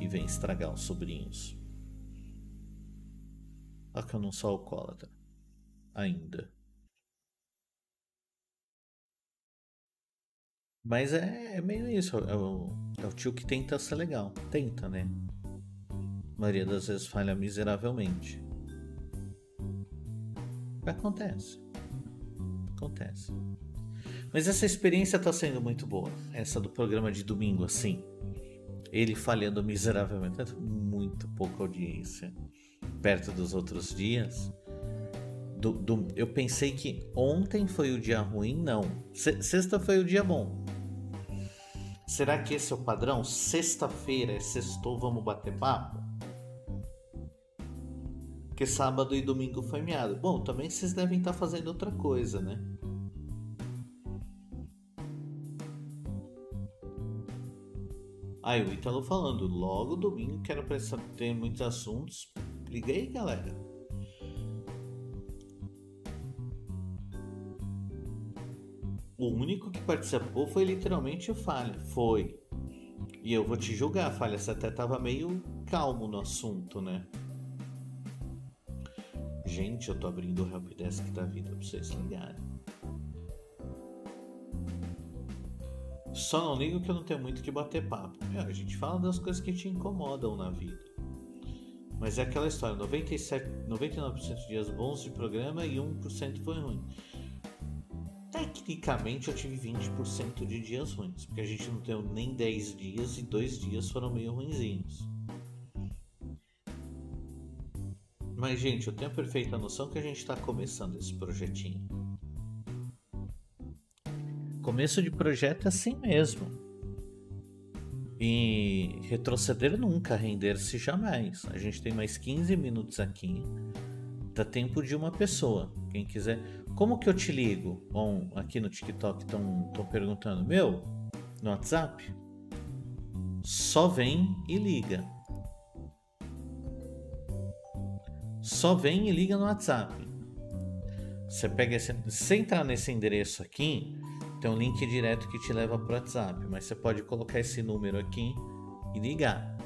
e vem estragar os sobrinhos. Só que eu não sou alcoólatra. Ainda. Mas é, é meio isso. É o, é o tio que tenta ser legal. Tenta, né? A maioria das vezes falha miseravelmente. Acontece. Acontece. Mas essa experiência está sendo muito boa. Essa do programa de domingo, assim. Ele falhando miseravelmente. Muito pouca audiência. Perto dos outros dias. Do, do, eu pensei que ontem foi o dia ruim. Não. Sexta foi o dia bom. Será que esse é o padrão? Sexta-feira é sextou, vamos bater papo? Porque sábado e domingo foi meado. Bom, também vocês devem estar fazendo outra coisa, né? Aí o Ítalo falando, logo domingo quero prestar, ter muitos assuntos. Liga aí, galera. O único que participou foi literalmente o Falha. Foi. E eu vou te julgar, Falha. Você até tava meio calmo no assunto, né? Gente, eu tô abrindo o helpdesk da vida pra vocês ligarem. Só não ligo que eu não tenho muito que bater papo. Meu, a gente fala das coisas que te incomodam na vida. Mas é aquela história: 97, 99% de dias bons de programa e 1% foi ruim. Tecnicamente eu tive 20% de dias ruins, porque a gente não tem nem 10 dias e dois dias foram meio ruinzinhos. Mas, gente, eu tenho a perfeita noção que a gente está começando esse projetinho. Começo de projeto é assim mesmo. E retroceder nunca, render-se jamais. A gente tem mais 15 minutos aqui. Dá tempo de uma pessoa. Quem quiser. Como que eu te ligo? Bom, aqui no TikTok estão perguntando. Meu, no WhatsApp? Só vem e liga. Só vem e liga no WhatsApp. Você pega esse, se entrar nesse endereço aqui, tem um link direto que te leva para o WhatsApp, mas você pode colocar esse número aqui e ligar.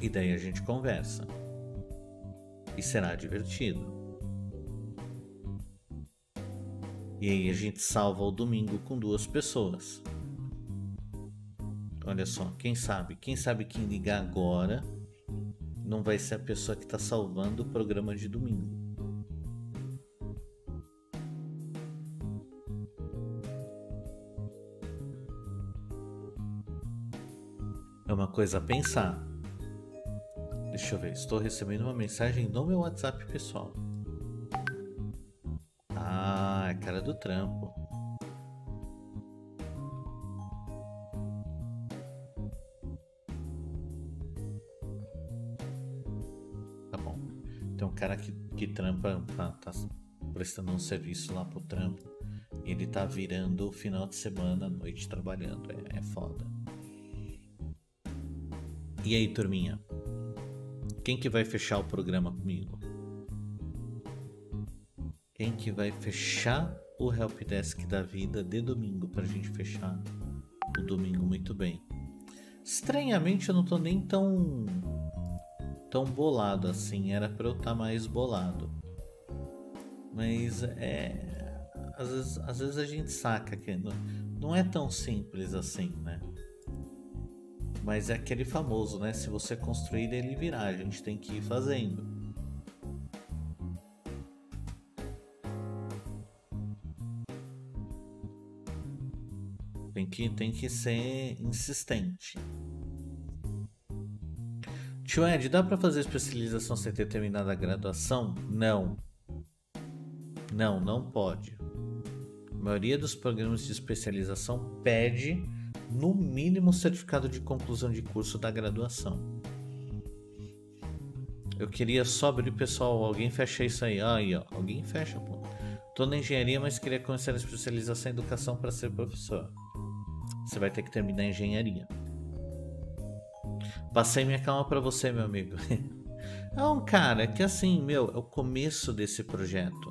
E daí a gente conversa. E será divertido. E aí a gente salva o domingo com duas pessoas. Olha só, quem sabe? Quem sabe quem ligar agora não vai ser a pessoa que está salvando o programa de domingo. É uma coisa a pensar. Deixa eu ver, estou recebendo uma mensagem no meu WhatsApp pessoal. Ah, é cara do trampo. Cara que, que trampa, tá, tá prestando um serviço lá pro trampo. Ele tá virando final de semana, noite trabalhando. É, é foda. E aí, turminha? Quem que vai fechar o programa comigo? Quem que vai fechar o helpdesk da vida de domingo pra gente fechar o domingo muito bem? Estranhamente eu não tô nem tão tão bolado assim, era para eu estar tá mais bolado. Mas é às vezes, às vezes a gente saca que não, não é tão simples assim, né? Mas é aquele famoso, né? Se você construir, ele virá. A gente tem que ir fazendo. Tem que, tem que ser insistente. Tio Ed, dá para fazer especialização sem ter terminado a graduação? Não. Não, não pode. A maioria dos programas de especialização pede no mínimo certificado de conclusão de curso da graduação. Eu queria só abrir, pessoal, alguém fecha isso aí. Aí, ó, alguém fecha, pô. Tô na engenharia, mas queria começar a especialização em educação para ser professor. Você vai ter que terminar a engenharia. Passei minha calma para você, meu amigo. É um cara que assim, meu, é o começo desse projeto.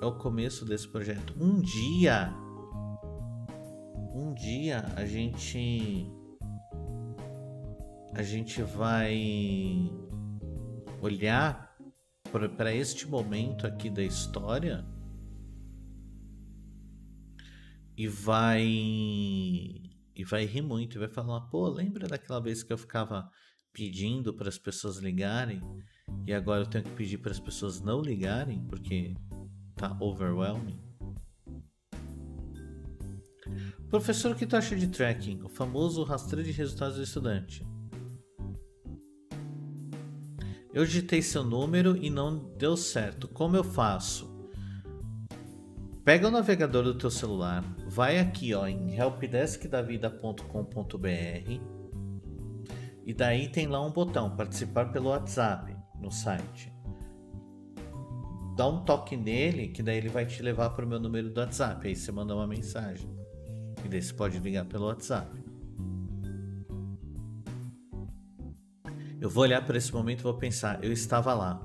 É o começo desse projeto. Um dia um dia a gente a gente vai olhar para este momento aqui da história e vai e vai rir muito e vai falar pô lembra daquela vez que eu ficava pedindo para as pessoas ligarem e agora eu tenho que pedir para as pessoas não ligarem porque tá overwhelming Professor, o que tu acha de tracking? O famoso rastreio de resultados do estudante. Eu digitei seu número e não deu certo. Como eu faço? Pega o navegador do teu celular, vai aqui ó, em helpdeskdavida.com.br e daí tem lá um botão participar pelo WhatsApp no site. Dá um toque nele que daí ele vai te levar para o meu número do WhatsApp. Aí você manda uma mensagem. E daí você pode ligar pelo WhatsApp. Eu vou olhar para esse momento e vou pensar, eu estava lá.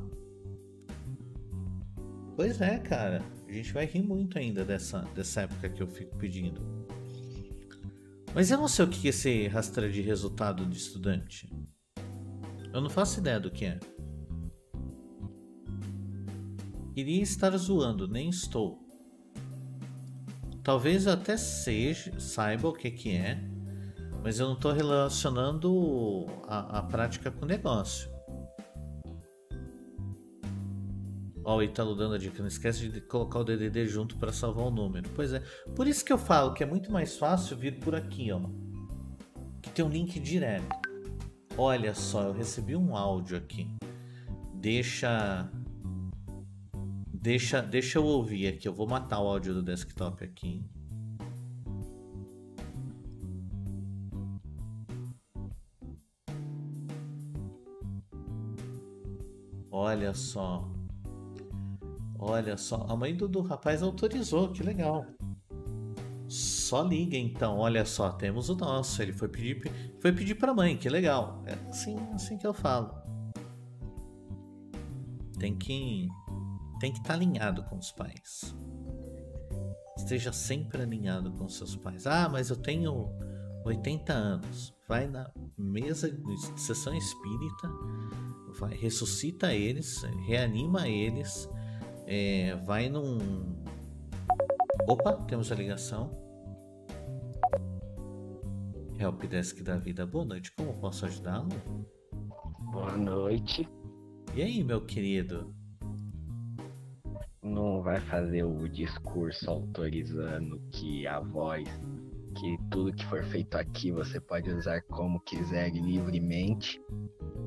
Pois é, cara. A gente vai rir muito ainda dessa, dessa época que eu fico pedindo. Mas eu não sei o que é esse rastreio de resultado de estudante. Eu não faço ideia do que é. Iria estar zoando, nem estou. Talvez eu até seja, saiba o que, que é, mas eu não estou relacionando a, a, prática com o negócio. Ó, o Italo dando a dica, não esquece de colocar o DDD junto para salvar o número. Pois é, por isso que eu falo que é muito mais fácil vir por aqui, ó. Que tem um link direto. Olha só, eu recebi um áudio aqui. Deixa Deixa, deixa eu ouvir aqui. Eu vou matar o áudio do desktop aqui. Olha só. Olha só. A mãe do, do rapaz autorizou. Que legal. Só liga então. Olha só. Temos o nosso. Ele foi pedir, foi pedir pra mãe. Que legal. É assim, assim que eu falo. Tem que tem que estar tá alinhado com os pais. Esteja sempre alinhado com seus pais. Ah, mas eu tenho 80 anos. Vai na mesa de sessão espírita, vai ressuscita eles, reanima eles, é, vai num. Opa, temos a ligação. Helpdesk da vida, boa noite. Como posso ajudá-lo? Boa noite. E aí, meu querido? não vai fazer o discurso autorizando que a voz, que tudo que for feito aqui você pode usar como quiser livremente.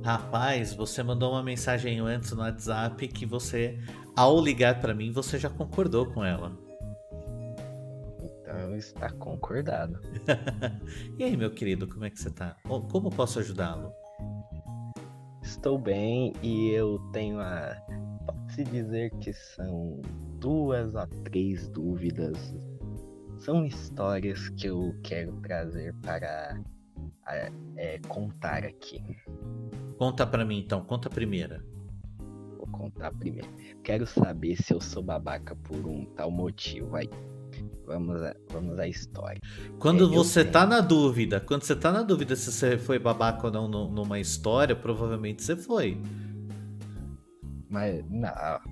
Rapaz, você mandou uma mensagem antes no WhatsApp que você, ao ligar para mim, você já concordou com ela. Então está concordado. e aí, meu querido, como é que você tá? Como posso ajudá-lo? Estou bem e eu tenho a. Pode-se dizer que são duas a três dúvidas. São histórias que eu quero trazer para é, contar aqui. Conta para mim então, conta a primeira. Contar primeiro. Quero saber se eu sou babaca por um tal motivo aí. Vamos, a, vamos à história. Quando é, você tá na dúvida, quando você tá na dúvida se você foi babaca ou não numa história, provavelmente você foi. Mas, não,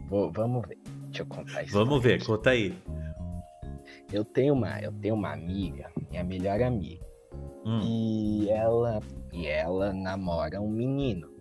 vou, vamos ver. Deixa eu contar isso. Vamos ver, conta aí. Eu tenho uma, eu tenho uma amiga, minha melhor amiga. Hum. E ela e ela namora um menino.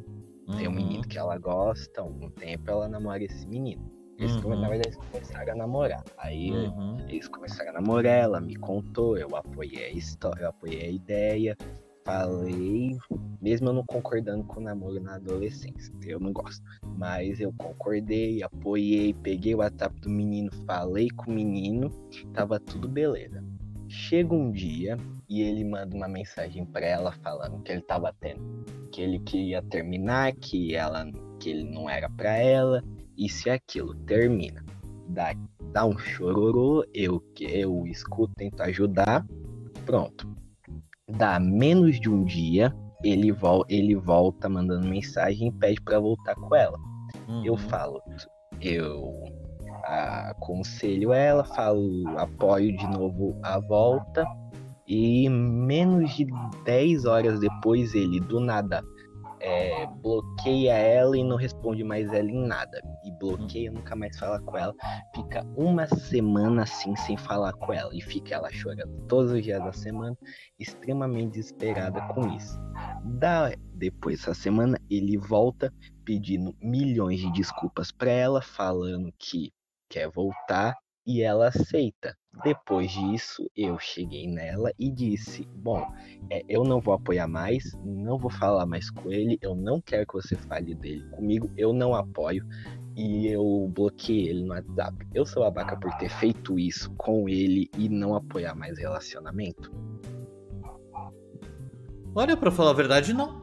Uhum. Tem um menino uhum. que ela gosta, algum tempo ela namora esse menino. Eles, uhum. Na verdade, eles começaram a namorar. Aí uhum. eles começaram a namorar, ela me contou, eu apoiei a história, eu apoiei a ideia, falei, mesmo eu não concordando com o namoro na adolescência, eu não gosto. Mas eu concordei, apoiei, peguei o WhatsApp do menino, falei com o menino, tava tudo beleza. Chega um dia e ele manda uma mensagem para ela falando que ele tava tendo, que ele queria terminar, que ela, que ele não era para ela, isso e aquilo. Termina, dá, dá um chororô, eu eu escuto, tento ajudar, pronto. Dá menos de um dia, ele, vol ele volta mandando mensagem e pede para voltar com ela. Uhum. Eu falo, eu aconselho ela, falo, apoio de novo a volta. E menos de 10 horas depois ele do nada é, bloqueia ela e não responde mais ela em nada. E bloqueia, nunca mais fala com ela. Fica uma semana assim sem falar com ela. E fica ela chorando todos os dias da semana, extremamente desesperada com isso. Da, depois dessa semana, ele volta pedindo milhões de desculpas para ela, falando que quer voltar e ela aceita. Depois disso, eu cheguei nela e disse: Bom, é, eu não vou apoiar mais, não vou falar mais com ele, eu não quero que você fale dele comigo, eu não apoio. E eu bloqueei ele no WhatsApp. Eu sou babaca por ter feito isso com ele e não apoiar mais relacionamento? Olha, pra falar a verdade, não.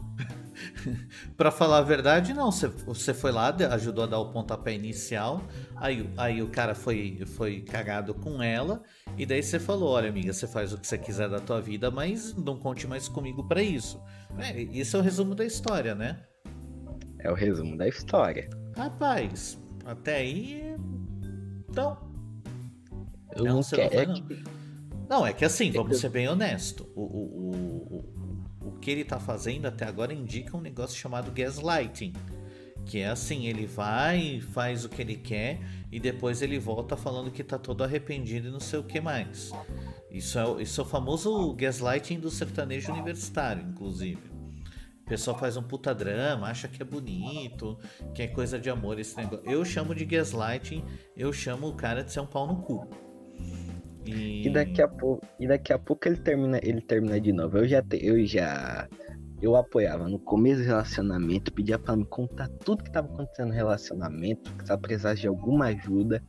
para falar a verdade, não. Você, você foi lá, ajudou a dar o pontapé inicial. Aí, aí o cara foi, foi cagado com ela. E daí você falou: Olha, amiga, você faz o que você quiser da tua vida, mas não conte mais comigo para isso. É, isso é o resumo da história, né? É o resumo da história. Rapaz, até aí. Então. Eu não, não quero. Não, não, é que assim, vamos ser bem honestos. O, o, o, o que ele está fazendo até agora indica um negócio chamado gaslighting. Que é assim, ele vai, faz o que ele quer e depois ele volta falando que está todo arrependido e não sei o que mais. Isso é, isso é o famoso gaslighting do sertanejo universitário, inclusive. O pessoal faz um puta drama, acha que é bonito, que é coisa de amor esse negócio. Eu chamo de gaslighting, eu chamo o cara de ser um pau no cu. E... e daqui a pouco, e daqui a pouco ele termina, ele termina de novo. Eu já te, eu já eu apoiava no começo do relacionamento, pedia para me contar tudo que tava acontecendo no relacionamento, que ela precisasse de alguma ajuda,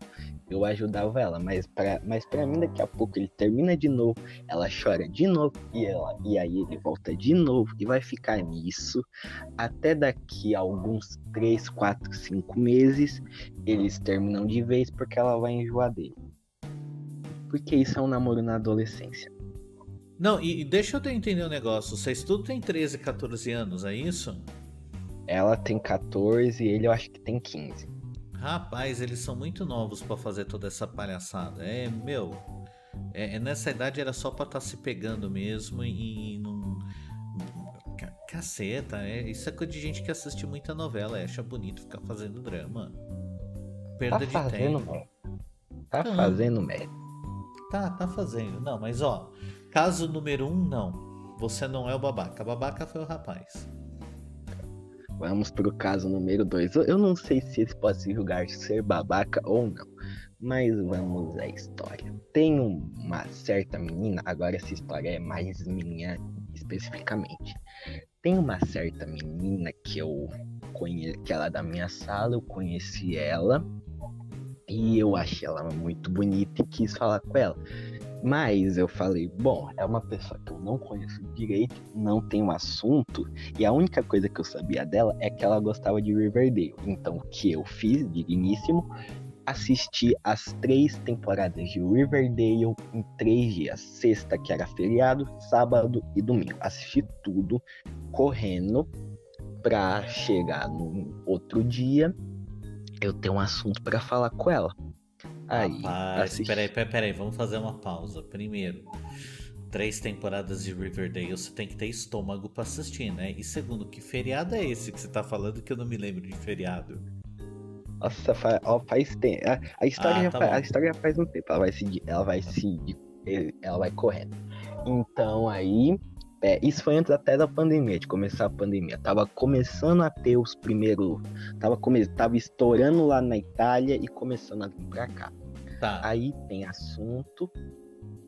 eu ajudava ela, mas para mas para mim daqui a pouco ele termina de novo, ela chora de novo e ela e aí ele volta de novo e vai ficar nisso até daqui a alguns 3, 4, 5 meses, eles terminam de vez porque ela vai enjoar dele. Porque isso é um namoro na adolescência. Não, e, deixa eu entender um negócio. Vocês tudo tem 13, 14 anos, é isso? Ela tem 14 e ele eu acho que tem 15. Rapaz, eles são muito novos para fazer toda essa palhaçada. É, meu. É, é nessa idade era só pra estar tá se pegando mesmo e, e não. Caceta, é, isso é coisa de gente que assiste muita novela e acha bonito ficar fazendo drama. Perda tá de fazendo, tempo. Tá fazendo merda. Tá, tá fazendo. Não, mas ó, caso número um, não. Você não é o babaca. Babaca foi o rapaz. Vamos pro caso número dois. Eu não sei se ele pode se julgar ser babaca ou não. Mas vamos à história. Tem uma certa menina, agora essa história é mais minha especificamente. Tem uma certa menina que eu conheço, que ela é da minha sala, eu conheci ela e eu achei ela muito bonita e quis falar com ela. Mas eu falei, bom, é uma pessoa que eu não conheço direito, não tem um assunto, e a única coisa que eu sabia dela é que ela gostava de Riverdale. Então, o que eu fiz, digníssimo, assisti as três temporadas de Riverdale em três dias. Sexta, que era feriado, sábado e domingo. Assisti tudo correndo pra chegar no outro dia eu ter um assunto para falar com ela. Aí, Rapaz, peraí, peraí, peraí, vamos fazer uma pausa. Primeiro, três temporadas de Riverdale, você tem que ter estômago para assistir, né? E segundo, que feriado é esse que você tá falando que eu não me lembro de feriado? Nossa, faz, ó, faz tempo. A, a história, ah, tá faz, a história já faz um tempo. Ela vai seguir, ela vai seguir, ela vai correndo. Então aí, é, isso foi antes até da pandemia, de começar a pandemia. Tava começando a ter os primeiros. Tava, come, tava estourando lá na Itália e começando a vir pra cá. Tá. Aí tem assunto.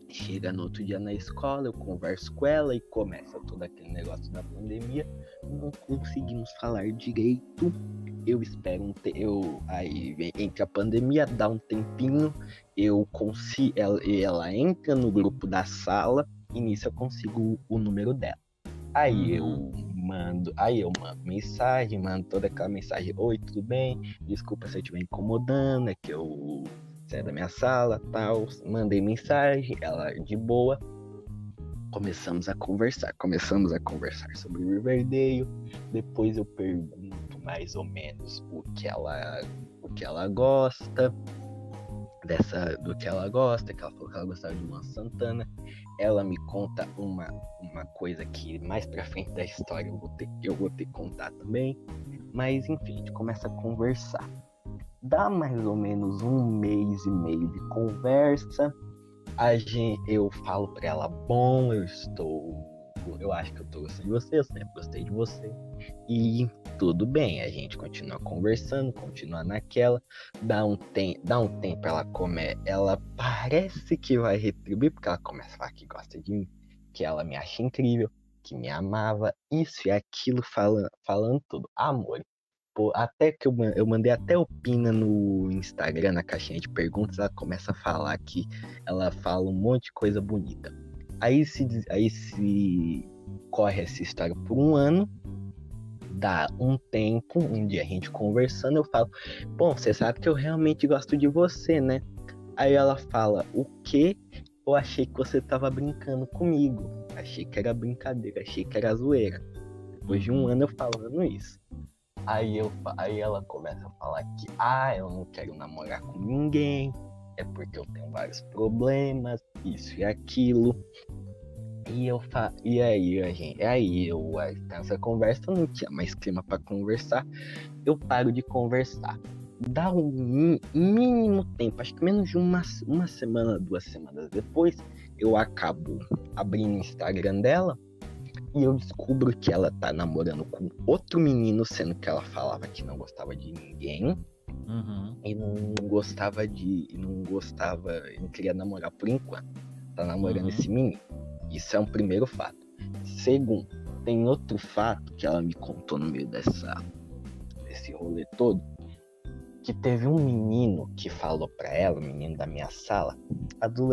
Chega no outro dia na escola, eu converso com ela e começa todo aquele negócio da pandemia. Não conseguimos falar direito eu espero um te... eu aí entre a pandemia dá um tempinho eu consigo ela, ela entra no grupo da sala e nisso eu consigo o número dela. Aí eu uhum. mando aí eu mando mensagem mando toda aquela mensagem oi tudo bem? Desculpa se eu estiver incomodando é que eu saí da minha sala tal. Mandei mensagem ela de boa. Começamos a conversar começamos a conversar sobre Riverdale. Depois eu pergunto mais ou menos o que ela, o que ela gosta, dessa do que ela gosta, que ela falou que ela gostava de Luan Santana. Ela me conta uma, uma coisa que mais pra frente da história eu vou ter, eu vou ter que contar também. Mas enfim, a gente começa a conversar. Dá mais ou menos um mês e meio de conversa. A gente, eu falo pra ela, bom, eu estou eu acho que eu tô gostando de você, eu sempre gostei de você. E tudo bem, a gente continua conversando, continua naquela, dá um, tem, dá um tempo ela come, ela parece que vai retribuir, porque ela começa a falar que gosta de mim, que ela me acha incrível, que me amava, isso e aquilo falando, falando tudo. Amor. Pô, até que eu, eu mandei até o Pina no Instagram, na caixinha de perguntas, ela começa a falar que ela fala um monte de coisa bonita. Aí se, aí se corre essa história por um ano, dá um tempo, um dia a gente conversando, eu falo, bom, você sabe que eu realmente gosto de você, né? Aí ela fala, o quê? Eu achei que você tava brincando comigo. Achei que era brincadeira, achei que era zoeira. Depois de um ano eu falando isso. Aí, eu, aí ela começa a falar que, ah, eu não quero namorar com ninguém, é porque eu tenho vários problemas, isso e aquilo. E eu fa... e aí, a gente, aí eu nessa conversa não tinha mais clima para conversar. Eu paro de conversar. Dá um mínimo tempo, acho que menos de uma, uma semana, duas semanas depois, eu acabo abrindo o Instagram dela e eu descubro que ela tá namorando com outro menino, sendo que ela falava que não gostava de ninguém. Uhum. E não gostava de. Não gostava. Não queria namorar por enquanto. Tá namorando uhum. esse menino. Isso é um primeiro fato. Segundo, tem outro fato que ela me contou no meio dessa, desse rolê todo. Que teve um menino que falou pra ela, o menino da minha sala,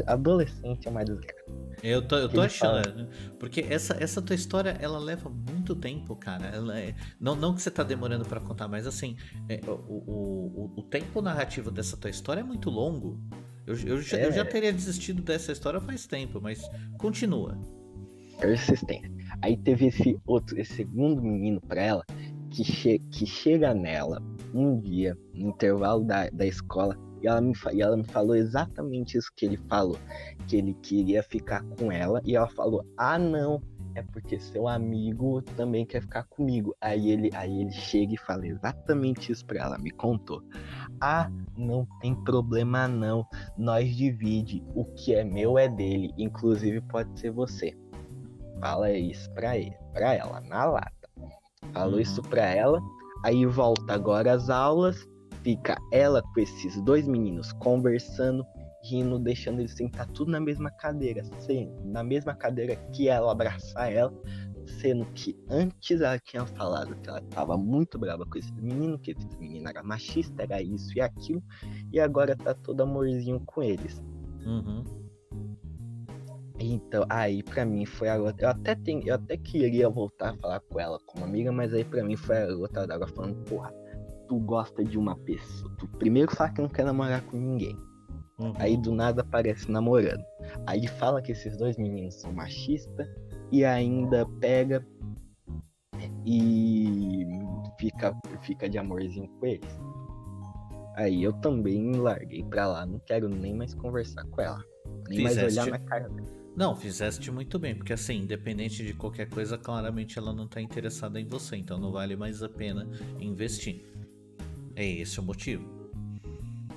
adolescente é mais desgraça. Eu tô, eu tô achando, fala... Né? porque essa, essa tua história, ela leva muito tempo, cara. Ela é, não, não que você tá demorando para contar, mas assim, é, o, o, o, tempo narrativo dessa tua história é muito longo. Eu, eu, já, é... eu já teria desistido dessa história faz tempo, mas continua. Persistência. Aí teve esse outro, esse segundo menino pra ela, que, che que chega nela um dia, no intervalo da, da escola, e ela, me, e ela me falou exatamente isso que ele falou. Que ele queria ficar com ela. E ela falou: Ah, não, é porque seu amigo também quer ficar comigo. Aí ele, aí ele chega e fala exatamente isso pra ela, me contou. Ah, não tem problema não. Nós divide. O que é meu é dele. Inclusive pode ser você. Fala isso pra ele, pra ela, na lata. Falou isso pra ela. Aí volta agora as aulas fica ela com esses dois meninos conversando, rindo, deixando eles sentar tudo na mesma cadeira, sendo na mesma cadeira que ela abraçar ela, sendo que antes ela tinha falado que ela estava muito brava com esse menino, que esse menino era machista, era isso e aquilo, e agora tá todo amorzinho com eles. Uhum. Então, aí pra mim foi a gota. Eu até, tenho, eu até queria voltar a falar com ela como amiga, mas aí pra mim foi a gota d'água falando, porra, tu gosta de uma pessoa. Tu primeiro fala que não quer namorar com ninguém. Uhum. Aí do nada aparece namorando. Aí fala que esses dois meninos são machistas e ainda pega e fica, fica de amorzinho com eles. Aí eu também larguei pra lá, não quero nem mais conversar com ela. Nem Fizeste... mais olhar na cara dela. Não, fizeste muito bem, porque assim, independente de qualquer coisa, claramente ela não tá interessada em você, então não vale mais a pena investir. É esse o motivo.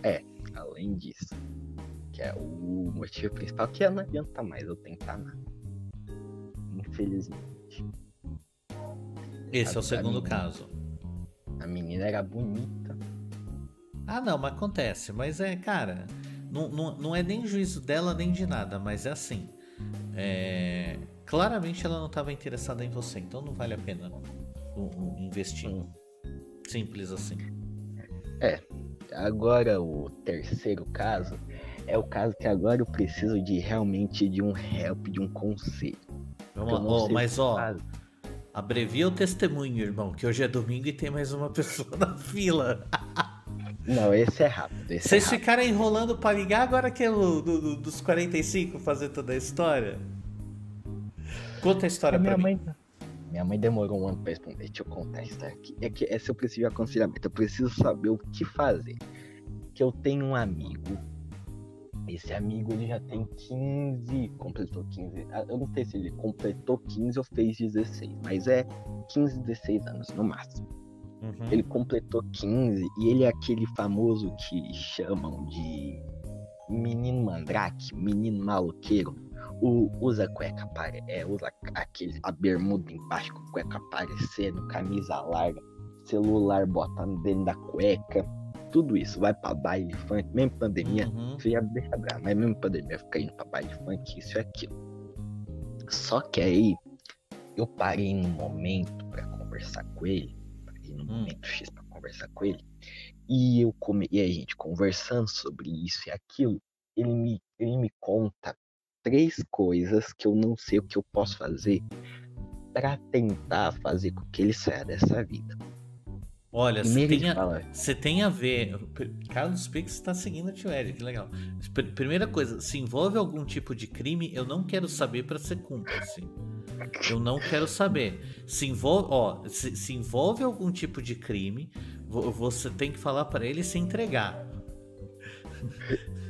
É, além disso, que é o motivo principal, que não adianta mais eu tentar nada. Infelizmente. Esse é o segundo menina, caso. A menina era bonita. Ah, não, mas acontece. Mas é, cara, não, não, não é nem juízo dela nem de nada, mas é assim. É... Claramente ela não estava interessada em você, então não vale a pena investir. Hum. Simples assim. É. Agora o terceiro caso é o caso que agora eu preciso de realmente de um help, de um conselho. Vamos lá, oh, mas ó, abrevia o testemunho, irmão, que hoje é domingo e tem mais uma pessoa na fila. Não, esse é rápido. Esse Vocês é rápido. ficaram enrolando pra ligar agora que é o do, do, dos 45 fazer toda a história? Conta a história a minha pra mãe, mim. Minha mãe demorou um ano pra responder. Deixa eu contar história aqui. É que essa eu preciso de aconselhamento. Eu preciso saber o que fazer. Que eu tenho um amigo. Esse amigo ele já tem 15. Completou 15. Ah, eu não sei se ele completou 15 ou fez 16. Mas é 15, 16 anos no máximo. Uhum. Ele completou 15 e ele é aquele famoso que chamam de menino mandrake, menino maloqueiro. O, usa cueca, é, usa aquele, a bermuda embaixo com cueca aparecendo, camisa larga, celular bota dentro da cueca, tudo isso. Vai pra baile funk, mesmo pandemia, uhum. você já deixa bravo, mas mesmo pandemia fica indo pra baile funk, isso e aquilo. Só que aí eu parei num momento para conversar com ele no hum. momento X para conversar com ele. E eu come... e a gente conversando sobre isso e aquilo, ele me, ele me conta três coisas que eu não sei o que eu posso fazer para tentar fazer com que ele saia dessa vida. Olha, você tem, a, você tem a ver. Carlos Pix está seguindo o tio Ed, que legal. Primeira coisa, se envolve algum tipo de crime, eu não quero saber para ser cúmplice. Eu não quero saber. Se envolve, ó, se, se envolve algum tipo de crime, você tem que falar para ele se entregar.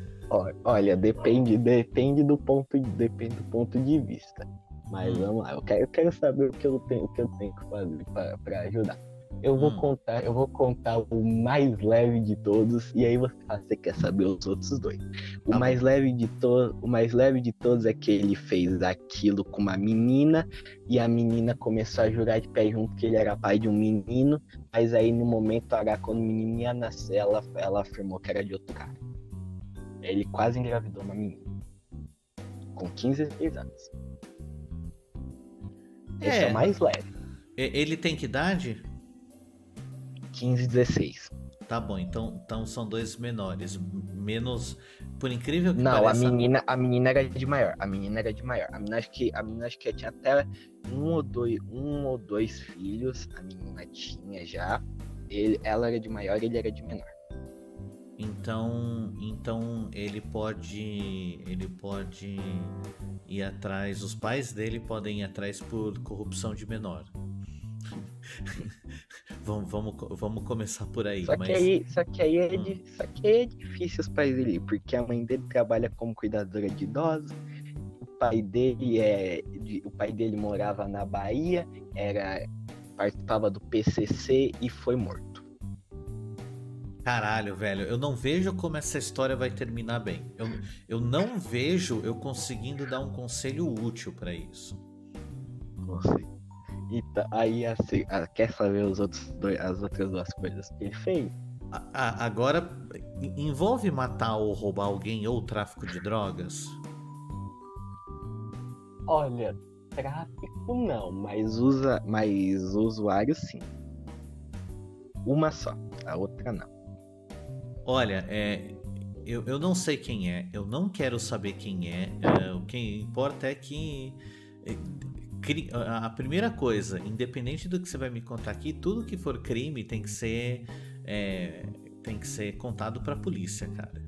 Olha, depende, depende do ponto, depende do ponto de vista. Mas hum. vamos lá, eu quero, eu quero saber o que eu tenho, o que eu tenho que fazer para ajudar. Eu vou hum. contar, eu vou contar o mais leve de todos e aí você, ah, você quer saber os outros dois. O tá mais bom. leve de todos, o mais leve de todos é que ele fez aquilo com uma menina e a menina começou a jurar de pé junto que ele era pai de um menino, mas aí no momento H quando o menino ia nascer, ela, ela afirmou que era de outro cara. Ele quase engravidou uma menina. Com 15 anos. Esse é, é o mais leve. Ele tem que idade? 15 e 16. Tá bom, então, então são dois menores. Menos. Por incrível que Não, pareça. a menina, a menina era de maior. A menina era de maior. A menina acho que, a menina acho que tinha até um ou dois, um ou dois filhos. A menina tinha já. Ele, ela era de maior ele era de menor. Então, então ele pode, ele pode ir atrás. Os pais dele podem ir atrás por corrupção de menor. vamos, vamos, vamos começar por aí. Só, mas... que aí, só, que aí é, hum. só que aí é difícil os pais dele, porque a mãe dele trabalha como cuidadora de idosos, o pai dele é. O pai dele morava na Bahia, era participava do PCC e foi morto. Caralho, velho, eu não vejo como essa história vai terminar bem. Eu, eu não vejo eu conseguindo dar um conselho útil para isso. Conselho. E tá, aí assim, quer saber os outros dois, as outras duas coisas que ele fez? A, agora envolve matar ou roubar alguém ou tráfico de drogas? Olha, tráfico não, mas usa, mas usuário sim. Uma só, a outra não. Olha, é, eu, eu não sei quem é, eu não quero saber quem é. é o que importa é que. É, a primeira coisa, independente do que você vai me contar aqui, tudo que for crime tem que ser. É, tem que ser contado pra polícia, cara.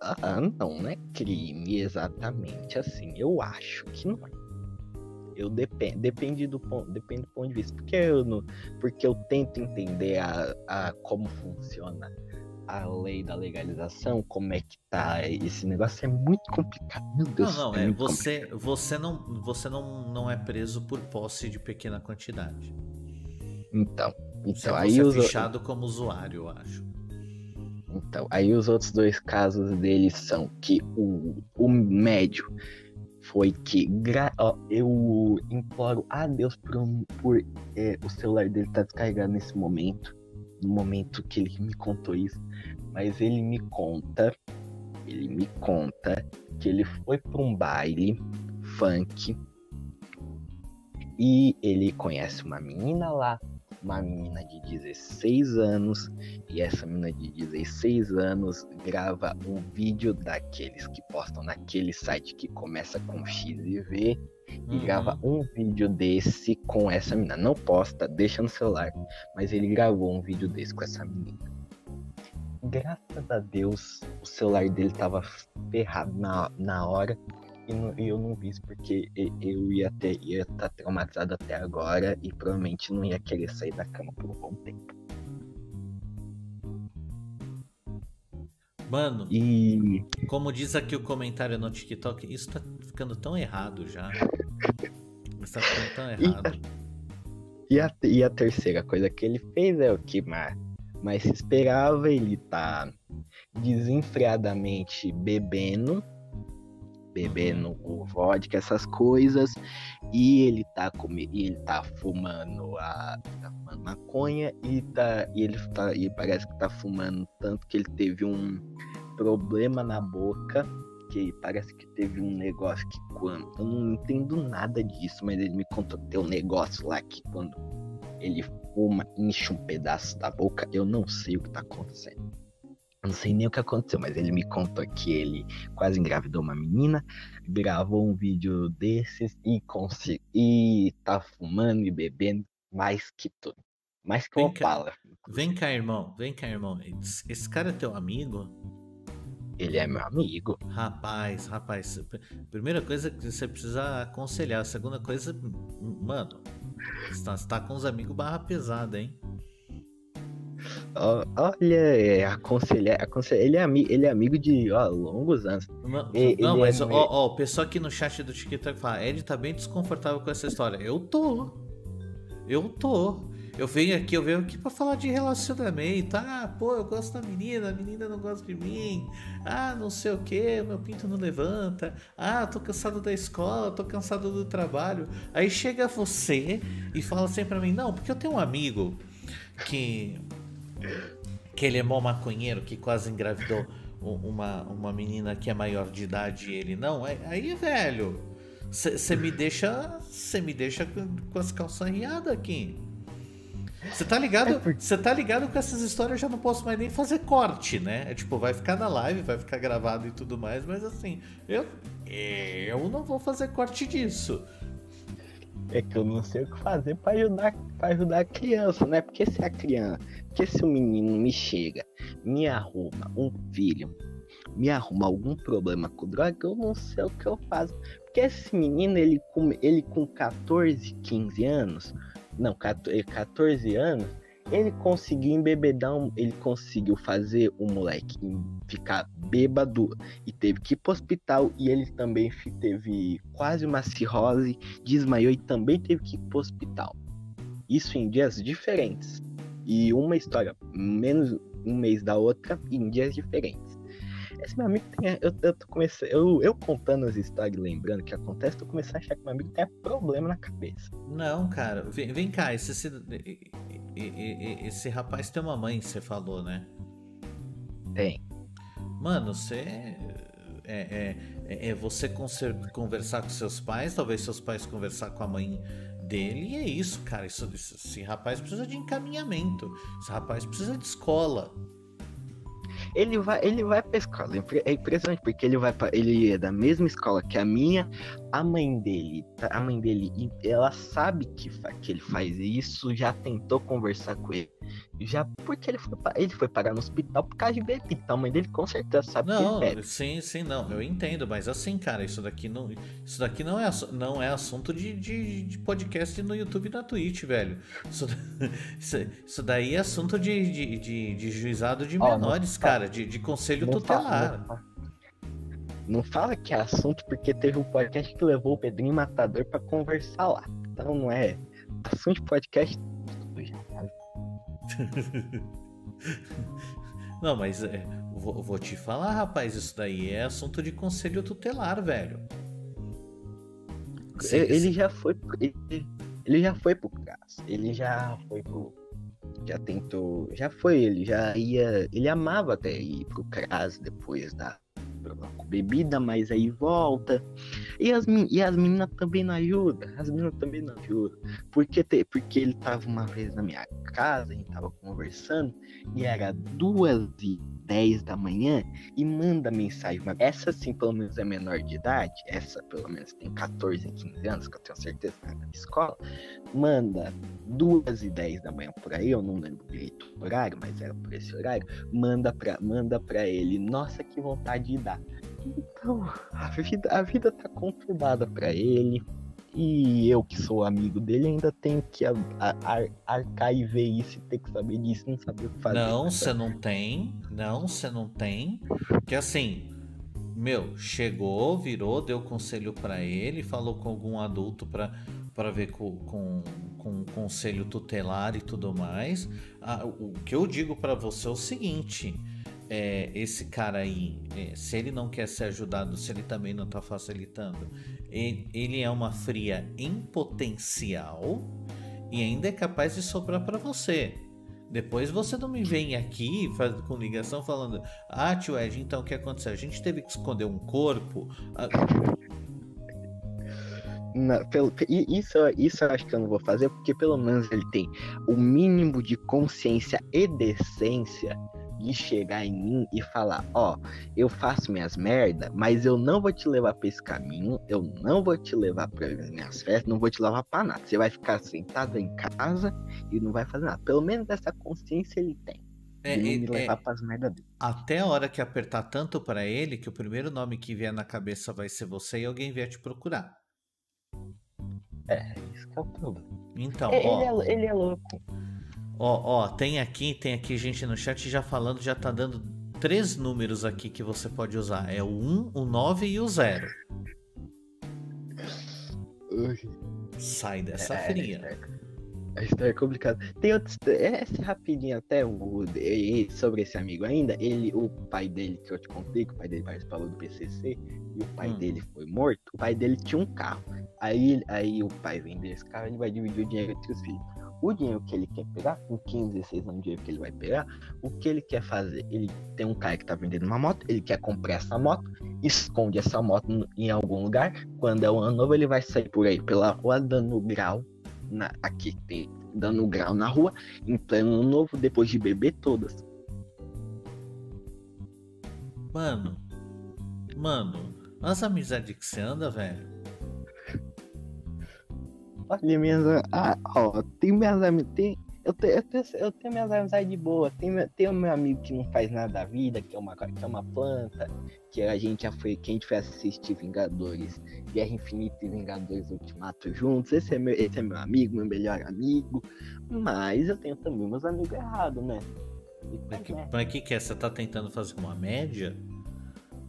Ah, não, não é crime exatamente assim. Eu acho que não é. Eu depende, depende do ponto, depende do ponto de vista, porque eu não, porque eu tento entender a, a como funciona a lei da legalização, como é que tá esse negócio é muito complicado. Meu Deus. Não, não, é, é você complicado. você não você não, não é preso por posse de pequena quantidade. Então, então você aí é fechado como usuário, eu acho. Então, aí os outros dois casos deles são que o, o médio foi que ó, eu imploro a Deus por, por é, o celular dele estar tá descarregado nesse momento, no momento que ele me contou isso, mas ele me conta, ele me conta que ele foi para um baile funk e ele conhece uma menina lá uma menina de 16 anos e essa menina de 16 anos grava um vídeo daqueles que postam naquele site que começa com X e V e uhum. grava um vídeo desse com essa menina. Não posta, deixa no celular, mas ele gravou um vídeo desse com essa menina. Graças a Deus, o celular dele tava ferrado na, na hora e, e eu não vi isso porque eu ia ter ia estar tá traumatizado até agora e provavelmente não ia querer sair da cama por um bom tempo. Mano, e como diz aqui o comentário no TikTok, isso tá ficando tão errado já. Isso tá ficando tão errado. E a, e a terceira coisa que ele fez é o que mais, mais se esperava, ele tá desenfreadamente bebendo bebendo vodka, essas coisas, e ele tá comendo, ele tá fumando a fumando maconha e tá e ele tá e parece que tá fumando tanto que ele teve um problema na boca, que parece que teve um negócio que quando eu não entendo nada disso, mas ele me contou que tem um negócio lá que quando ele fuma, enche um pedaço da boca, eu não sei o que tá acontecendo. Eu não sei nem o que aconteceu, mas ele me contou que ele quase engravidou uma menina, gravou um vídeo desses e, e tá fumando e bebendo mais que tudo. Mais que uma pala. Vem cá, irmão. Vem cá, irmão. Esse cara é teu amigo? Ele é meu amigo. Rapaz, rapaz. Primeira coisa que você precisa aconselhar. A segunda coisa, mano, você tá, você tá com os amigos barra pesada, hein? Olha, é, aconselhar, aconselhar, ele, é ele é amigo de ó, longos anos. Não, ele, não mas é... ó, ó, o pessoal aqui no chat do TikTok fala, Ed tá bem desconfortável com essa história. Eu tô. Eu tô. Eu venho aqui, eu venho aqui pra falar de relacionamento. Ah, pô, eu gosto da menina, a menina não gosta de mim. Ah, não sei o que, meu pinto não levanta. Ah, tô cansado da escola, tô cansado do trabalho. Aí chega você e fala assim pra mim, não, porque eu tenho um amigo que que ele é mó maconheiro, que quase engravidou uma, uma menina que é maior de idade e ele não. Aí, velho, você me deixa. Você me deixa com as calças riadas aqui. Você tá ligado? Você tá ligado com essas histórias eu já não posso mais nem fazer corte, né? É tipo, vai ficar na live, vai ficar gravado e tudo mais, mas assim, eu eu não vou fazer corte disso. É que eu não sei o que fazer para ajudar, pra ajudar a criança, né? Porque se a criança, porque se o menino me chega, me arruma um filho, me arruma algum problema com droga, eu não sei o que eu faço. Porque esse menino, ele com, ele com 14, 15 anos, não, 14 anos, ele conseguiu embebedar, um, ele conseguiu fazer o moleque ficar bêbado e teve que ir pro hospital. E ele também teve quase uma cirrose, desmaiou e também teve que ir pro hospital. Isso em dias diferentes. E uma história menos um mês da outra em dias diferentes. Esse meu amigo tem. Eu, eu, tô começando, eu, eu contando as histórias lembrando o que acontece, tô começando a achar que meu amigo tem problema na cabeça. Não, cara, vem, vem cá, esse, esse, esse rapaz tem uma mãe, você falou, né? Tem. Mano, você. É, é, é você conversar com seus pais, talvez seus pais conversar com a mãe dele, e é isso, cara. Isso, esse rapaz precisa de encaminhamento. Esse rapaz precisa de escola. Ele vai, ele vai pra escola. É impressionante, porque ele vai pra, ele é da mesma escola que a minha. A mãe dele, tá, a mãe dele, ela sabe que, que ele faz isso, já tentou conversar com ele. Já porque ele foi, ele foi parar no hospital por causa de ver Então a mãe dele com certeza sabe não, que ele Sim, sim, não. Eu entendo, mas assim, cara, isso daqui não, isso daqui não é, não é assunto de, de, de podcast no YouTube e na Twitch, velho. Isso, isso, isso daí é assunto de, de, de, de juizado de menores, oh, cara, de, de conselho tutelar. Fala, não fala que é assunto porque teve um podcast que levou o Pedrinho Matador para conversar lá. Então não é assunto de podcast. não, mas é, vou, vou, te falar, rapaz, isso daí é assunto de conselho tutelar, velho. Ele já foi. Ele, ele já foi pro caso. Ele já foi pro já tentou, já foi, ele já ia, ele amava até ir pro CRAS depois da com bebida, mas aí volta. E as, e as meninas também não ajudam. As meninas também não ajudam. Porque, te, porque ele tava uma vez na minha casa, a gente tava conversando, e era duas e 10 da manhã e manda mensagem. Essa sim, pelo menos é menor de idade, essa pelo menos tem 14, 15 anos, que eu tenho certeza que é na escola, manda 2 e 10 da manhã por aí, eu não lembro direito o horário, mas era por esse horário, manda pra, manda pra ele, nossa, que vontade de dar. Então, a vida, a vida tá conturbada para ele, e eu, que sou amigo dele, ainda tenho que arcar e ver isso ter que saber disso, não saber o que fazer. Não, você não tem. Não, você não tem. Que assim, meu, chegou, virou, deu conselho para ele, falou com algum adulto para para ver com, com, com conselho tutelar e tudo mais. Ah, o que eu digo para você é o seguinte: é, esse cara aí, é, se ele não quer ser ajudado, se ele também não está facilitando, ele, é uma fria em potencial e ainda é capaz de sobrar para você. Depois você não me vem aqui faz, com ligação falando: Ah, tio Ed, então o que aconteceu? A gente teve que esconder um corpo. Ah, na, pelo, isso, isso eu acho que eu não vou fazer, porque pelo menos ele tem o mínimo de consciência e decência de chegar em mim e falar: Ó, eu faço minhas merda, mas eu não vou te levar pra esse caminho, eu não vou te levar pra minhas festas, não vou te levar pra nada. Você vai ficar sentado em casa e não vai fazer nada. Pelo menos essa consciência ele tem. É, de me é, levar é, pras merda dele. Até a hora que apertar tanto para ele que o primeiro nome que vier na cabeça vai ser você e alguém vier te procurar. É, isso que é o problema. Então, ele, ó, é, ele é louco. Ó, ó, tem aqui, tem aqui gente no chat já falando, já tá dando três números aqui que você pode usar. É o 1, o 9 e o 0. Sai dessa é, fria. É, a história é complicada. Tem outro. Esse rapidinho até o, sobre esse amigo ainda. Ele, o pai dele, que eu te contei, que o pai dele participou do PCC, e o pai hum. dele foi morto. O pai dele tinha um carro. Aí, aí o pai vende esse carro e vai dividir o dinheiro entre os filhos o dinheiro que ele quer pegar, com 15, 16 anos de dinheiro que ele vai pegar, o que ele quer fazer? Ele tem um cara que tá vendendo uma moto, ele quer comprar essa moto, esconde essa moto em algum lugar, quando é o ano novo ele vai sair por aí pela rua dando grau, na, aqui tem, dando grau na rua, em pleno novo, depois de beber todas. Mano, mano, as amizades que você anda, velho, Olha minhas. Ah, ó, tem minhas amizades. Tem, eu, tenho, eu, tenho, eu tenho minhas amizades de boa. Tem, tem o meu amigo que não faz nada da vida, que é uma, que é uma planta, que a gente já foi. Que a gente foi assistir Vingadores, Guerra Infinita e Vingadores Ultimato juntos. Esse é, meu, esse é meu amigo, meu melhor amigo. Mas eu tenho também meus amigos errados, né? Mas que, que é? Você tá tentando fazer uma média?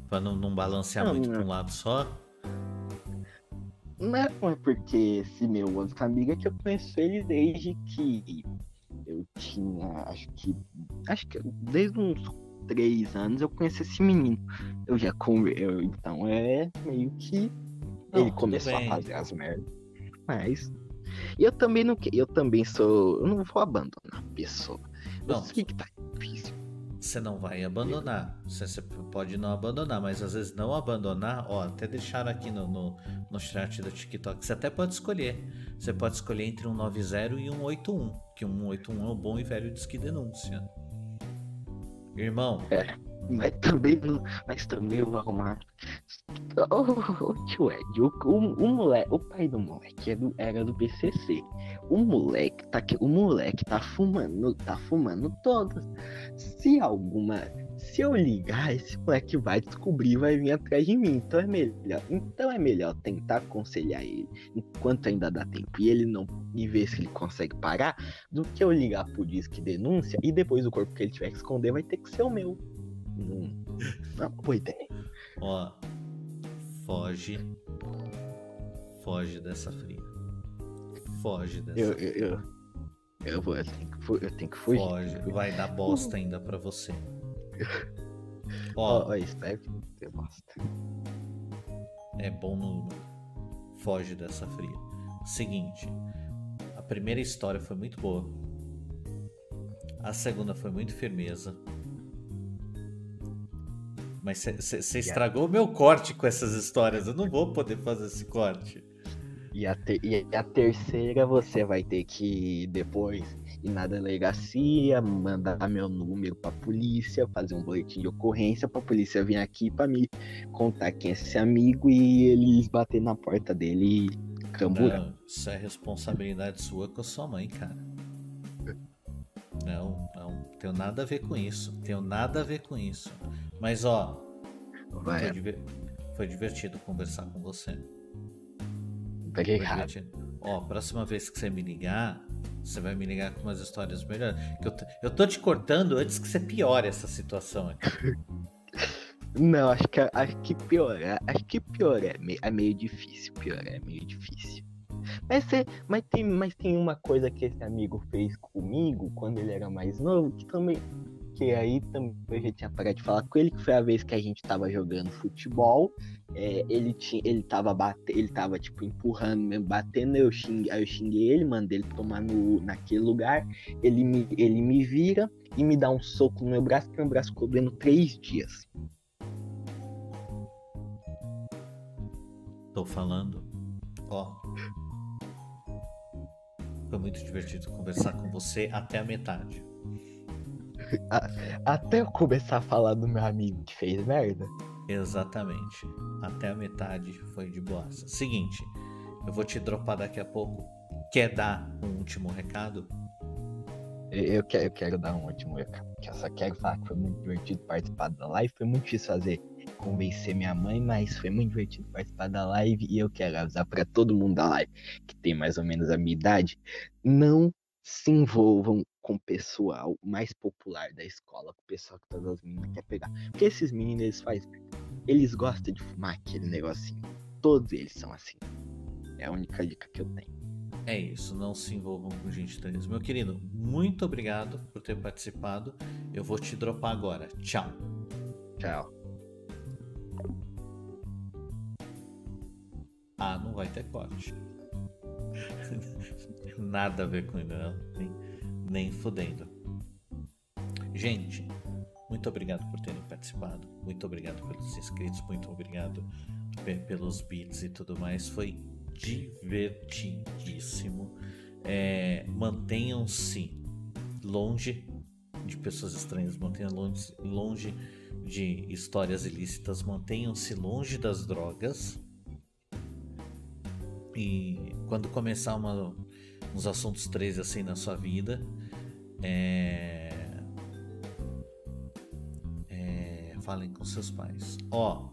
Pra não, não balancear não, muito não. pra um lado só? Não é porque esse meu outro amigo é que eu conheço ele desde que eu tinha, acho que, acho que desde uns três anos eu conheço esse menino. Eu já eu, então é meio que não, ele começou bem. a fazer as merdas. Mas eu também não, eu também sou, eu não vou abandonar a pessoa. Não, eu sei que tá difícil você não vai abandonar. Você, pode não abandonar, mas às vezes não abandonar, ó, até deixar aqui no, no, no chat do TikTok, você até pode escolher. Você pode escolher entre um 90 e um 81, que um 81 é o bom e velho disque denúncia. Irmão, é. Mas também, mas também eu vou arrumar. Oh, oh, tio Ed, o, o, o, moleque, o pai do moleque era do, era do PCC. O moleque tá o moleque tá fumando, tá fumando todas. Se alguma, se eu ligar, esse moleque vai descobrir, vai vir atrás de mim. Então é melhor, então é melhor tentar aconselhar ele enquanto ainda dá tempo e ele não e ver se ele consegue parar, do que eu ligar pro disque denúncia e depois o corpo que ele tiver que esconder vai ter que ser o meu. Não, não boa ideia. Ó, foge. Foge dessa fria. Foge dessa eu, eu, eu, eu, vou, eu, tenho que, eu tenho que fugir. Foge. Vai dar bosta ainda pra você. Ó, oh, espero que não bosta. É bom no. Foge dessa fria. Seguinte. A primeira história foi muito boa. A segunda foi muito firmeza. Mas você estragou o meu corte com essas histórias. Eu não vou poder fazer esse corte. E a, te, e a terceira você vai ter que depois ir na delegacia, mandar meu número pra polícia, fazer um boletim de ocorrência pra polícia vir aqui pra me contar quem é esse amigo e eles bater na porta dele e cambura. Não, isso é responsabilidade sua com a sua mãe, cara. Não, não, tenho nada a ver com isso. Tenho nada a ver com isso. Mas ó, foi, diver... foi, divertido conversar com você. Peguei errado. Ó, próxima vez que você me ligar, você vai me ligar com umas histórias melhores. Eu, tô, eu tô te cortando antes que você piore essa situação aqui. Não, acho que, acho que pior. Acho que pior é, é meio difícil. Pior é meio difícil. Mas, é, mas, tem, mas tem uma coisa que esse amigo fez comigo quando ele era mais novo, que também que aí também eu já tinha parado de falar com ele, que foi a vez que a gente tava jogando futebol. É, ele tinha, ele tava batendo, ele tava tipo empurrando, mesmo, batendo, eu xinguei, aí eu xinguei ele, mandei ele tomar no, naquele lugar. Ele me, ele me vira e me dá um soco no meu braço, que meu braço ficou doendo três dias. Tô falando, ó. Foi muito divertido conversar com você até a metade. Até eu começar a falar do meu amigo que fez merda. Exatamente. Até a metade foi de boa. Seguinte, eu vou te dropar daqui a pouco. Quer dar um último recado? Eu quero, eu quero dar um último recado. Eu só quero falar que foi muito divertido participar da live. Foi muito difícil fazer convencer minha mãe, mas foi muito divertido participar da live. E eu quero avisar para todo mundo da live que tem mais ou menos a minha idade: não se envolvam com o pessoal mais popular da escola, com o pessoal que todas as meninas querem pegar. Porque esses meninos, eles fazem. Eles gostam de fumar aquele negocinho. Todos eles são assim. É a única dica que eu tenho. É isso, não se envolvam com gente trans. Meu querido, muito obrigado por ter participado. Eu vou te dropar agora. Tchau. Tchau. Ah, não vai ter corte. Nada a ver com ele, não nem fudendo. Gente, muito obrigado por terem participado. Muito obrigado pelos inscritos. Muito obrigado pelos beats e tudo mais. Foi divertidíssimo. É, Mantenham-se longe de pessoas estranhas. Mantenham longe, longe de histórias ilícitas. Mantenham-se longe das drogas. E quando começar uma, uns assuntos 13 assim na sua vida, é... É... Falem com seus pais. Ó,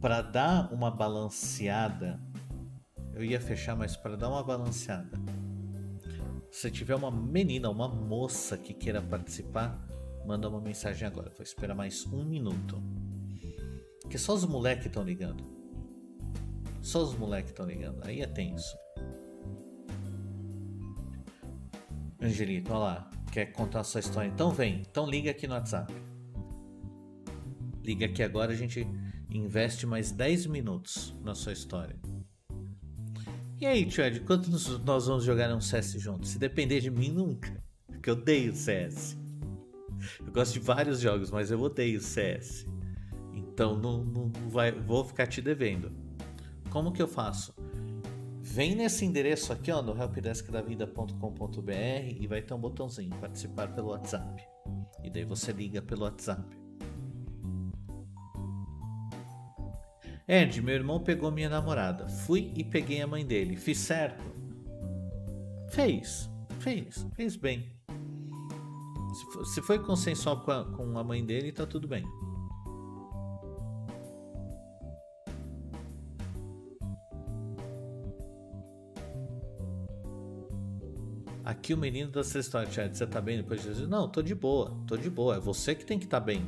para dar uma balanceada, eu ia fechar, mas para dar uma balanceada, se tiver uma menina, uma moça que queira participar, manda uma mensagem agora. Vou esperar mais um minuto. Que só os moleques estão ligando. Só os moleques estão ligando. Aí é tenso. Angelito, olha lá. Quer contar a sua história? Então vem. Então liga aqui no WhatsApp. Liga aqui agora, a gente investe mais 10 minutos na sua história. E aí, tio Ed, quanto nós vamos jogar um CS juntos? Se depender de mim, nunca. Porque eu odeio CS. Eu gosto de vários jogos, mas eu odeio CS. Então não, não, vai, vou ficar te devendo. Como que eu faço? Vem nesse endereço aqui, ó, no helpdeskdavida.com.br e vai ter um botãozinho participar pelo WhatsApp. E daí você liga pelo WhatsApp. Ed, meu irmão pegou minha namorada. Fui e peguei a mãe dele. Fiz certo? Fez, fez, fez bem. Se foi consensual com a, com a mãe dele, tá tudo bem. Aqui o menino da sua história, você tá bem depois de Jesus? Não, tô de boa, tô de boa. É você que tem que estar tá bem.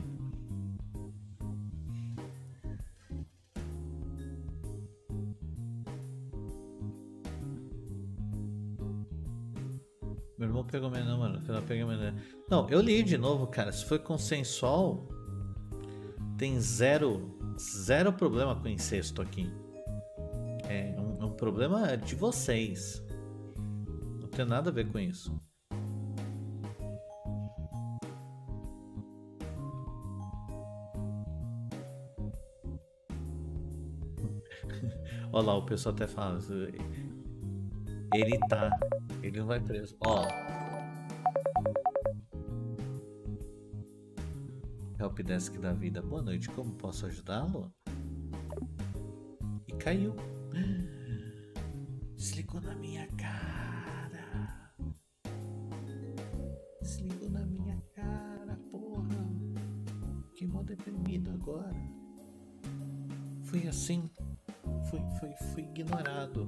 Eu li de novo, cara. Se foi consensual, tem zero, zero problema com incesto aqui. É um, um problema de vocês tem nada a ver com isso. Olha lá, o pessoal até fala. Ele tá. Ele não vai preso. Ó. Helpdesk da vida. Boa noite, como posso ajudá-lo? E caiu. Desligou na minha agora. Fui assim. Fui, fui, fui ignorado.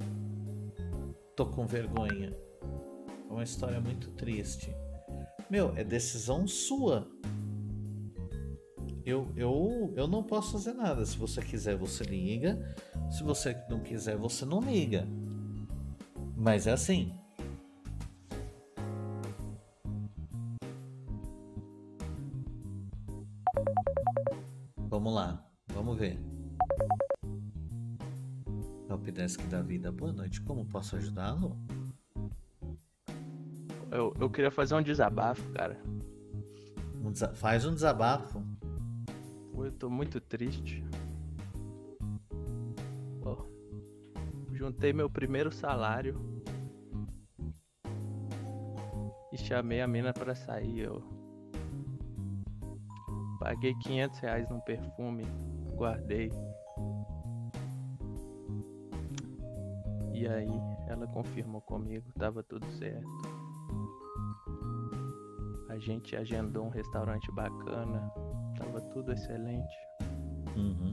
Tô com vergonha. É uma história muito triste. Meu, é decisão sua. Eu, eu, eu não posso fazer nada. Se você quiser, você liga. Se você não quiser, você não liga. Mas é assim. Vamos lá, vamos ver. Helpdesk da vida, boa noite, como posso ajudá-lo? Eu, eu queria fazer um desabafo, cara. Um desa faz um desabafo. Eu tô muito triste. Juntei meu primeiro salário e chamei a mina para sair. Eu Paguei 500 reais num perfume, guardei. E aí ela confirmou comigo, tava tudo certo. A gente agendou um restaurante bacana, tava tudo excelente. Uhum.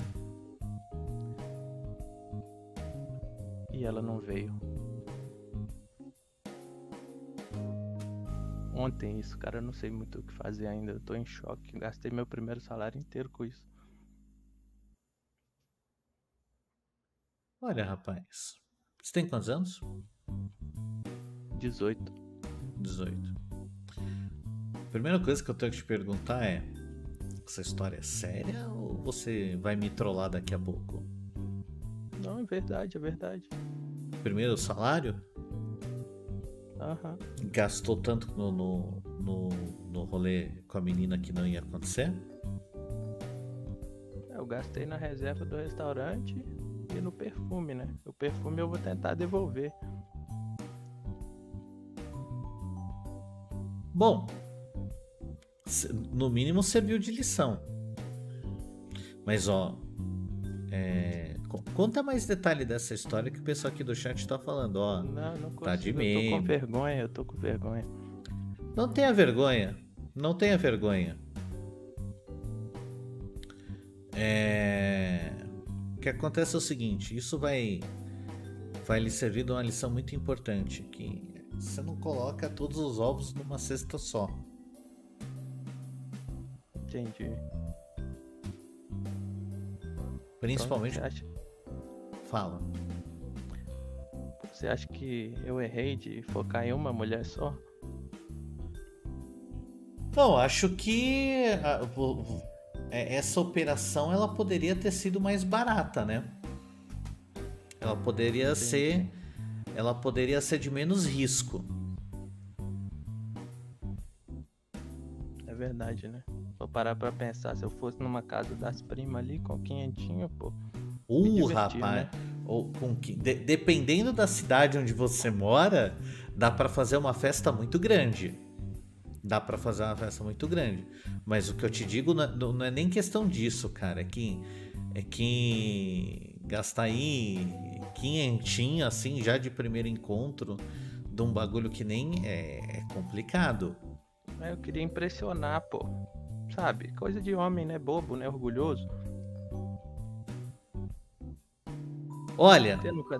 E ela não veio. ontem isso, cara. Eu não sei muito o que fazer ainda. Eu tô em choque. Gastei meu primeiro salário inteiro com isso. Olha, rapaz. Você tem quantos anos? 18. 18. Primeira coisa que eu tenho que te perguntar é: essa história é séria ou você vai me trollar daqui a pouco? Não, é verdade, é verdade. Primeiro salário? Uhum. Gastou tanto no, no, no, no rolê com a menina que não ia acontecer? Eu gastei na reserva do restaurante e no perfume, né? O perfume eu vou tentar devolver. Bom, no mínimo serviu de lição. Mas ó, é, Conta mais detalhe dessa história que o pessoal aqui do chat tá falando, ó. Não, não consigo, tá de meme. Eu tô com vergonha, eu tô com vergonha. Não tenha vergonha. Não tenha vergonha. É... O que acontece é o seguinte, isso vai vai lhe servir de uma lição muito importante, que você não coloca todos os ovos numa cesta só. Entendi. Principalmente. Então, Fala. Você acha que eu errei de focar em uma mulher só? Não, acho que é, essa operação ela poderia ter sido mais barata, né? Ela poderia Entendi. ser ela poderia ser de menos risco. Verdade, né? Vou parar pra pensar, se eu fosse numa casa das primas ali com quinhentinho, pô, Uh, rapaz. Né? Ou com que, de, dependendo da cidade onde você mora, dá para fazer uma festa muito grande. Dá para fazer uma festa muito grande. Mas o que eu te digo não, é, não é nem questão disso, cara. É que é que gastar aí quinhentinho, assim, já de primeiro encontro, de um bagulho que nem é, é complicado. Eu queria impressionar, pô. Sabe? Coisa de homem, né? Bobo, né? Orgulhoso. Olha. Nunca...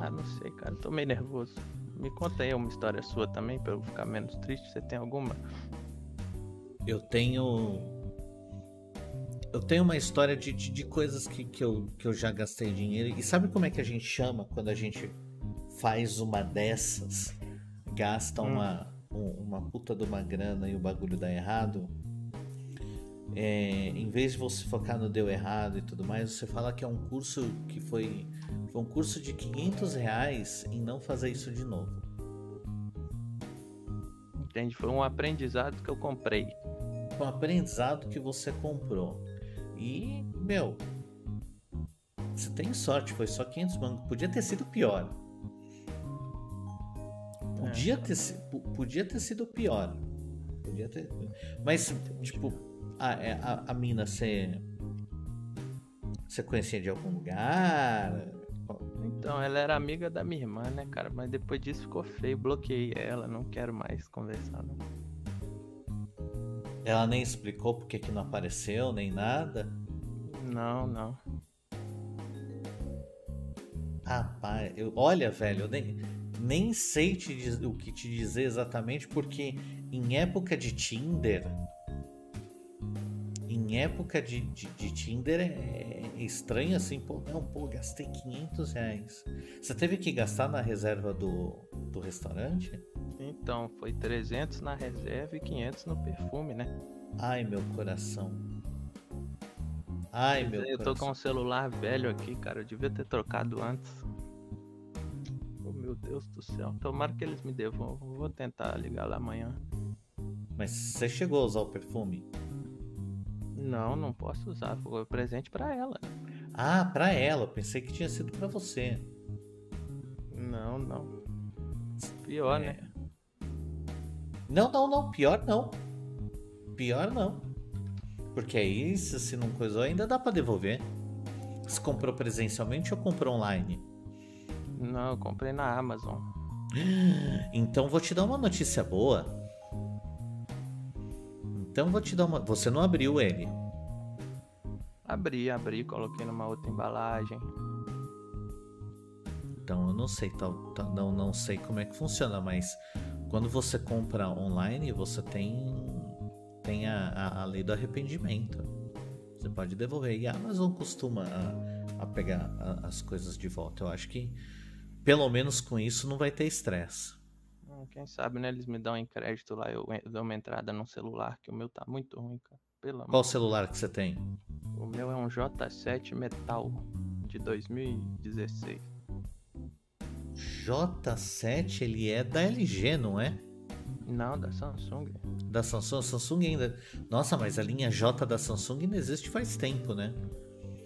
Ah, não sei, cara. Tô meio nervoso. Me conta aí uma história sua também, pra eu ficar menos triste. Você tem alguma? Eu tenho. Eu tenho uma história de, de, de, coisas que, que, eu, que eu já gastei dinheiro. E sabe como é que a gente chama quando a gente faz uma dessas, gasta hum. uma, um, uma puta de uma grana e o bagulho dá errado? É, em vez de você focar no deu errado e tudo mais, você fala que é um curso que foi, foi um curso de 500 reais em não fazer isso de novo. Entende? Foi um aprendizado que eu comprei. Foi um aprendizado que você comprou. E, meu, você tem sorte, foi só 500 mangos. Podia ter sido pior. Podia, é. ter, podia ter sido pior. Podia ter. Mas, tipo, a, é, a, a mina você. Você conhecia de algum lugar? Então, ela era amiga da minha irmã, né, cara? Mas depois disso ficou feio, bloqueei ela, não quero mais conversar, não. Ela nem explicou porque que não apareceu, nem nada? Não, não. Rapaz, eu, olha, velho, eu nem, nem sei te, o que te dizer exatamente, porque em época de Tinder, em época de, de, de Tinder é, é, estranho assim, pô, não, pô, gastei 500 reais. Você teve que gastar na reserva do, do restaurante? Então, foi 300 na reserva e 500 no perfume, né? Ai, meu coração. Ai, meu Eu tô com um celular velho aqui, cara, eu devia ter trocado antes. Deus do céu. Tomara que eles me devolvam. Vou tentar ligar lá amanhã. Mas você chegou a usar o perfume? Não, não posso usar. Foi presente para ela. Ah, para ela. Eu pensei que tinha sido para você. Não, não. Pior, é. né? Não, não, não. Pior não. Pior não. Porque aí, se não coisou, ainda dá para devolver. Você comprou presencialmente ou comprou online? Não, eu comprei na Amazon. Então vou te dar uma notícia boa. Então vou te dar uma. Você não abriu ele? Abri, abri, coloquei numa outra embalagem. Então eu não sei, tal, tal, não, não sei como é que funciona, mas quando você compra online, você tem, tem a, a, a lei do arrependimento. Você pode devolver. E a Amazon costuma a, a pegar as coisas de volta. Eu acho que pelo menos com isso não vai ter estresse. Quem sabe, né? Eles me dão em crédito lá, eu dou uma entrada no celular, que o meu tá muito ruim, cara. Pelo Qual celular que você tem? O meu é um J7 Metal de 2016. J7, ele é da LG, não é? Não, da Samsung. Da Samsung? Samsung ainda. Nossa, mas a linha J da Samsung não existe faz tempo, né?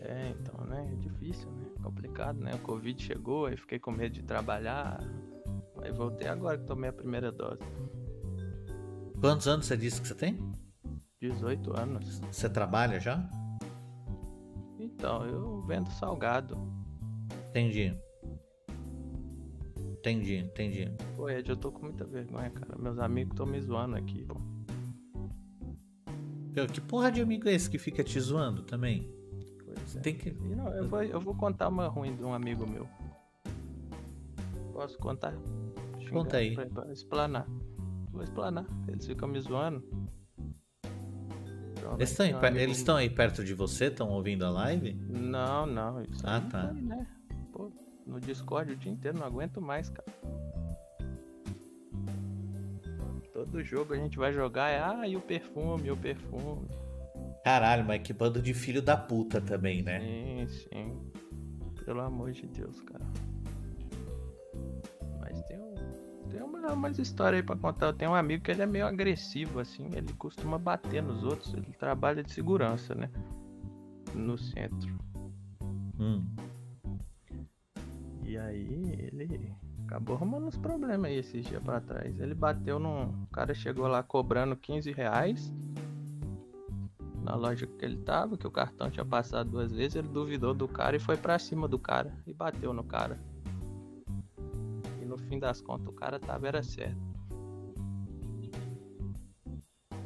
É, então, né? É difícil, né? Complicado, né? O Covid chegou, aí fiquei com medo de trabalhar. Aí voltei agora que tomei a primeira dose. Quantos anos você disse que você tem? 18 anos. Você trabalha já? Então, eu vendo salgado. Entendi. Entendi, entendi. Pô, Ed, eu tô com muita vergonha, cara. Meus amigos estão me zoando aqui, pô. Que porra de amigo é esse que fica te zoando também? Tem que... Não, eu, vou, eu vou contar uma ruim de um amigo meu. Posso contar? Conta aí. Pra, pra explanar. Vou explanar. Eles ficam me zoando. Eles estão aí, amigo... eles aí perto de você? Estão ouvindo a live? Não, não. ah, tá. Aí, né? Pô, no Discord o dia inteiro, não aguento mais, cara. Todo jogo a gente vai jogar é, ah, e o perfume, o perfume. Caralho, mas que bando de filho da puta também, né? Sim, sim. Pelo amor de Deus, cara. Tem uma, umas histórias aí pra contar. Eu tenho um amigo que ele é meio agressivo, assim. Ele costuma bater nos outros. Ele trabalha de segurança, né? No centro. Hum. E aí ele acabou arrumando uns problemas aí esses dias pra trás. Ele bateu num. O cara chegou lá cobrando 15 reais. Na loja que ele tava, que o cartão tinha passado duas vezes, ele duvidou do cara e foi para cima do cara e bateu no cara. E no fim das contas o cara tava era certo.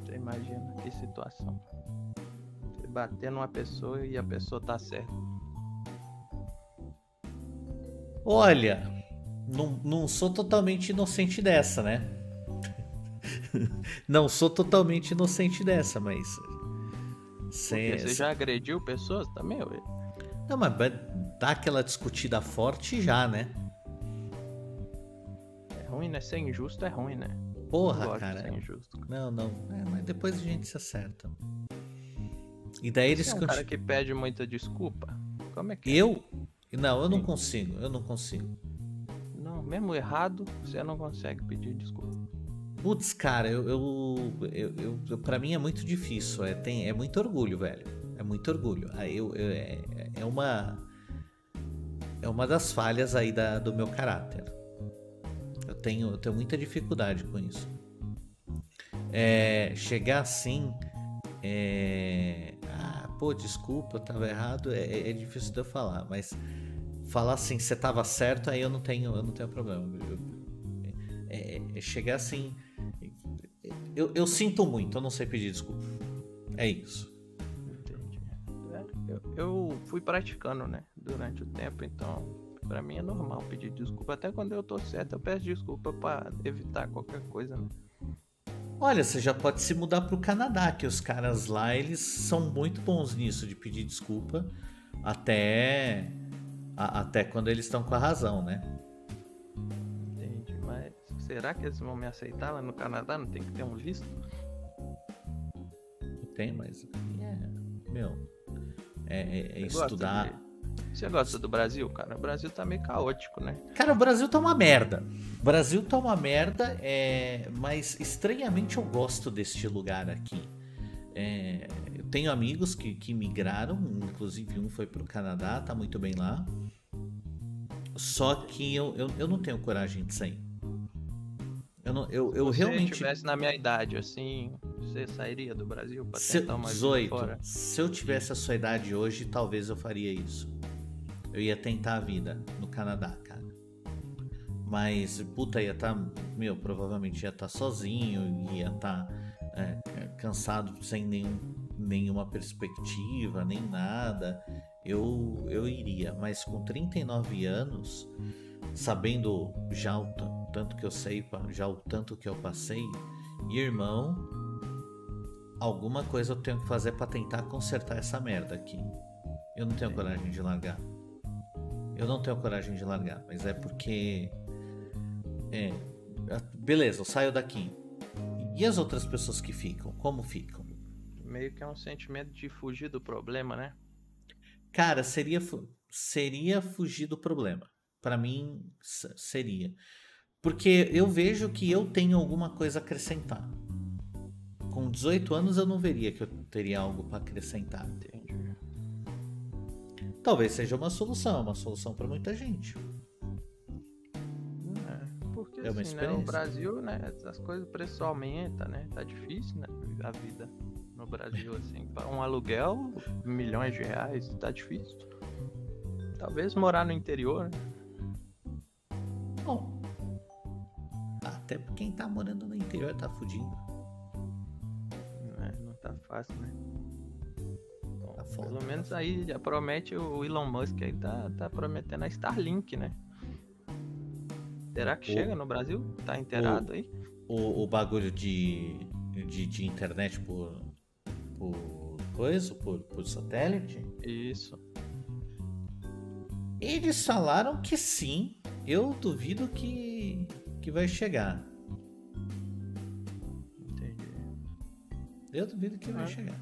Você imagina que situação. Você bater numa pessoa e a pessoa tá certa. Olha, não, não sou totalmente inocente dessa, né? não sou totalmente inocente dessa, mas você, você já agrediu pessoas também, ué? Não, mas dá aquela discutida forte já, né? É ruim, né? Ser injusto é ruim, né? Porra, cara. Ser injusto. Não, não. É, mas depois a gente se acerta. E daí eles. Você é um cara que pede muita desculpa? Como é que é? Eu? Não, eu Sim. não consigo. Eu não consigo. Não, mesmo errado, você não consegue pedir desculpa. Putz, cara, eu, eu, eu, eu, pra mim é muito difícil. É, tem, é muito orgulho, velho. É muito orgulho. Aí eu, eu é, é uma. É uma das falhas aí da, do meu caráter. Eu tenho, eu tenho muita dificuldade com isso. É, chegar assim. É, ah, pô, desculpa, eu tava errado. É, é, é difícil de eu falar, mas falar assim, você tava certo, aí eu não tenho, eu não tenho problema. Eu, é, é, chegar assim, eu, eu sinto muito, eu não sei pedir desculpa. É isso. Entendi. É, eu, eu fui praticando, né? Durante o tempo, então para mim é normal pedir desculpa. Até quando eu tô certo, eu peço desculpa para evitar qualquer coisa, né? Olha, você já pode se mudar pro Canadá, que os caras lá, eles são muito bons nisso, de pedir desculpa até, a, até quando eles estão com a razão, né? Será que eles vão me aceitar lá no Canadá? Não tem que ter um visto? Tem, mas. É, meu. É, é, é estudar. De... Você gosta do Brasil, cara? O Brasil tá meio caótico, né? Cara, o Brasil tá uma merda. O Brasil tá uma merda, é... mas estranhamente eu gosto deste lugar aqui. É... Eu tenho amigos que, que migraram, inclusive um foi pro Canadá, tá muito bem lá. Só que eu, eu, eu não tenho coragem de sair. Eu, não, eu, eu Se realmente. Se tivesse na minha idade, assim, você sairia do Brasil pra se, tentar uma 18, fora? Se eu tivesse a sua idade hoje, talvez eu faria isso. Eu ia tentar a vida no Canadá, cara. Mas, puta, ia estar. Tá, meu, provavelmente ia estar tá sozinho, ia estar tá, é, cansado sem nenhum, nenhuma perspectiva, nem nada. Eu, eu iria, mas com 39 anos, sabendo já o tanto que eu sei, já o tanto que eu passei. irmão, alguma coisa eu tenho que fazer para tentar consertar essa merda aqui. Eu não tenho coragem de largar. Eu não tenho coragem de largar, mas é porque. É. Beleza, eu saio daqui. E as outras pessoas que ficam? Como ficam? Meio que é um sentimento de fugir do problema, né? Cara, seria, seria fugir do problema. Para mim, seria. Porque eu vejo que eu tenho alguma coisa a acrescentar. Com 18 anos eu não veria que eu teria algo para acrescentar. Entendi. Talvez seja uma solução, uma solução para muita gente. É, porque é uma assim, né, no Brasil, né, as coisas, o preço aumenta, né? Tá difícil, né, a vida no Brasil assim, para um aluguel, milhões de reais, tá difícil. Talvez morar no interior, né? Bom, até quem tá morando no interior tá fudindo. Não, é, não tá fácil, né? tá foda, pelo tá menos foda. aí já promete o Elon Musk aí, tá, tá prometendo a Starlink, né? Será que o, chega no Brasil? Tá inteirado o, aí? O, o bagulho de, de, de internet por, por coisa, por, por satélite? Isso. Eles falaram que sim. Eu duvido que que vai chegar. Entendi. Eu duvido que vai é. chegar.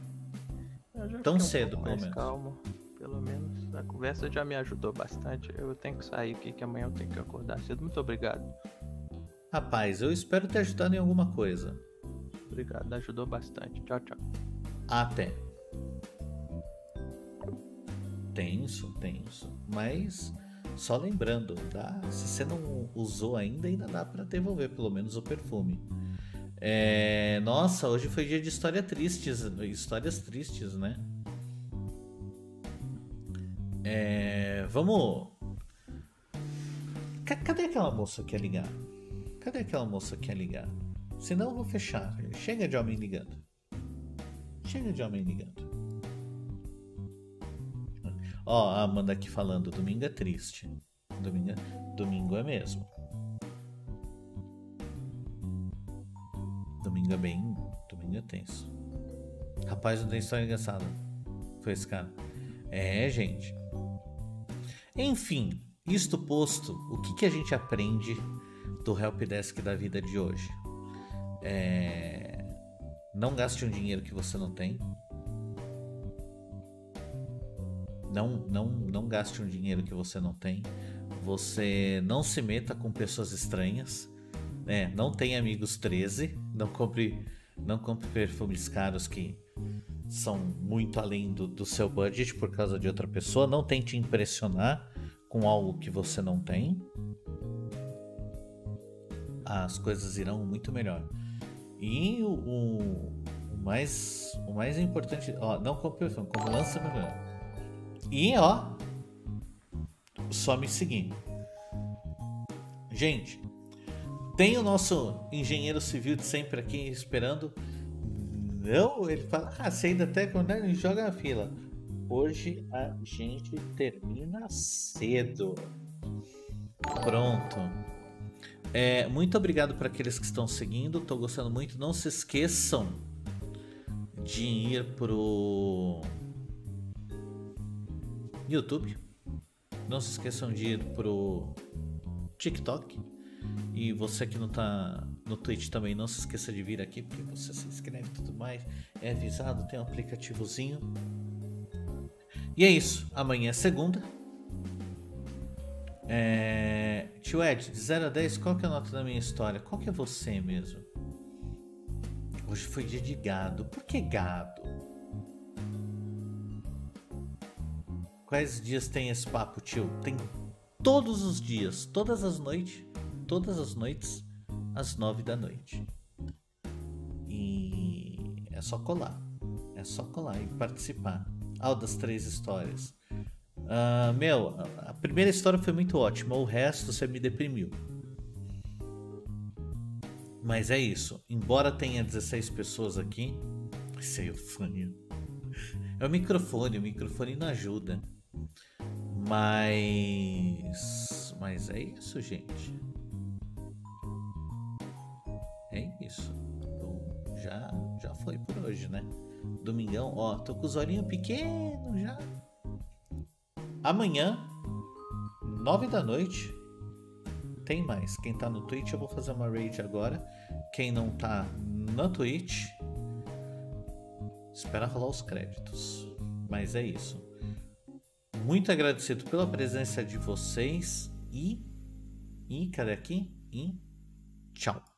Tão cedo, um pelo menos. Calmo, pelo menos. A conversa já me ajudou bastante. Eu tenho que sair aqui, que amanhã eu tenho que acordar cedo. Muito obrigado. Rapaz, eu espero ter ajudado em alguma coisa. Obrigado, ajudou bastante. Tchau, tchau. Até. Tenso, tenso. Mas só lembrando, tá? Se você não usou ainda, ainda dá para devolver pelo menos o perfume. É, nossa, hoje foi dia de história tristes, histórias tristes, né? É, vamos. Cadê aquela moça que quer ligar? Cadê aquela moça que quer ligar? Senão eu vou fechar. Chega de homem ligando. Chega de homem ligando. Ó, a Amanda aqui falando, domingo é triste. Domingo, é, domingo é mesmo. Domingo é bem. Domingo é tenso. Rapaz, não tem história engraçada. Foi esse cara. É, gente. Enfim, isto posto, o que, que a gente aprende do Helpdesk da vida de hoje? É... Não gaste um dinheiro que você não tem. Não, não, não gaste um dinheiro que você não tem. Você não se meta com pessoas estranhas. Né? Não tenha amigos 13. Não compre, não compre perfumes caros que são muito além do, do seu budget por causa de outra pessoa. Não tente impressionar com algo que você não tem. As coisas irão muito melhor. E o, o, mais, o mais importante, ó, não compre perfume, como lança E ó, só me seguir. Gente, tem o nosso engenheiro civil de sempre aqui esperando não, ele fala, ah, você ainda até quando ele joga na fila. Hoje a gente termina cedo. Pronto. É, muito obrigado para aqueles que estão seguindo. Estou gostando muito. Não se esqueçam de ir pro YouTube. Não se esqueçam de ir pro TikTok. E você que não está no Twitch também, não se esqueça de vir aqui, porque você se inscreve e tudo mais. É avisado, tem um aplicativozinho. E é isso. Amanhã é segunda. É... Tio Ed, de 0 a 10, qual que é a nota da minha história? Qual que é você mesmo? Hoje foi dia de gado. Por que gado? Quais dias tem esse papo, tio? Tem todos os dias, todas as noites todas as noites às nove da noite. E é só colar. É só colar e participar. Ao das três histórias. Uh, meu, a primeira história foi muito ótima, o resto você me deprimiu. Mas é isso. Embora tenha 16 pessoas aqui, sei o fone. É o microfone, o microfone não ajuda. Mas. Mas é isso, gente é isso. Então já, já foi por hoje, né? Domingão, ó, tô com os olhinhos pequenos já. Amanhã, nove da noite, tem mais. Quem tá no Twitch, eu vou fazer uma raid agora. Quem não tá na Twitch, espera rolar os créditos. Mas é isso. Muito agradecido pela presença de vocês e. E cadê aqui? E tchau.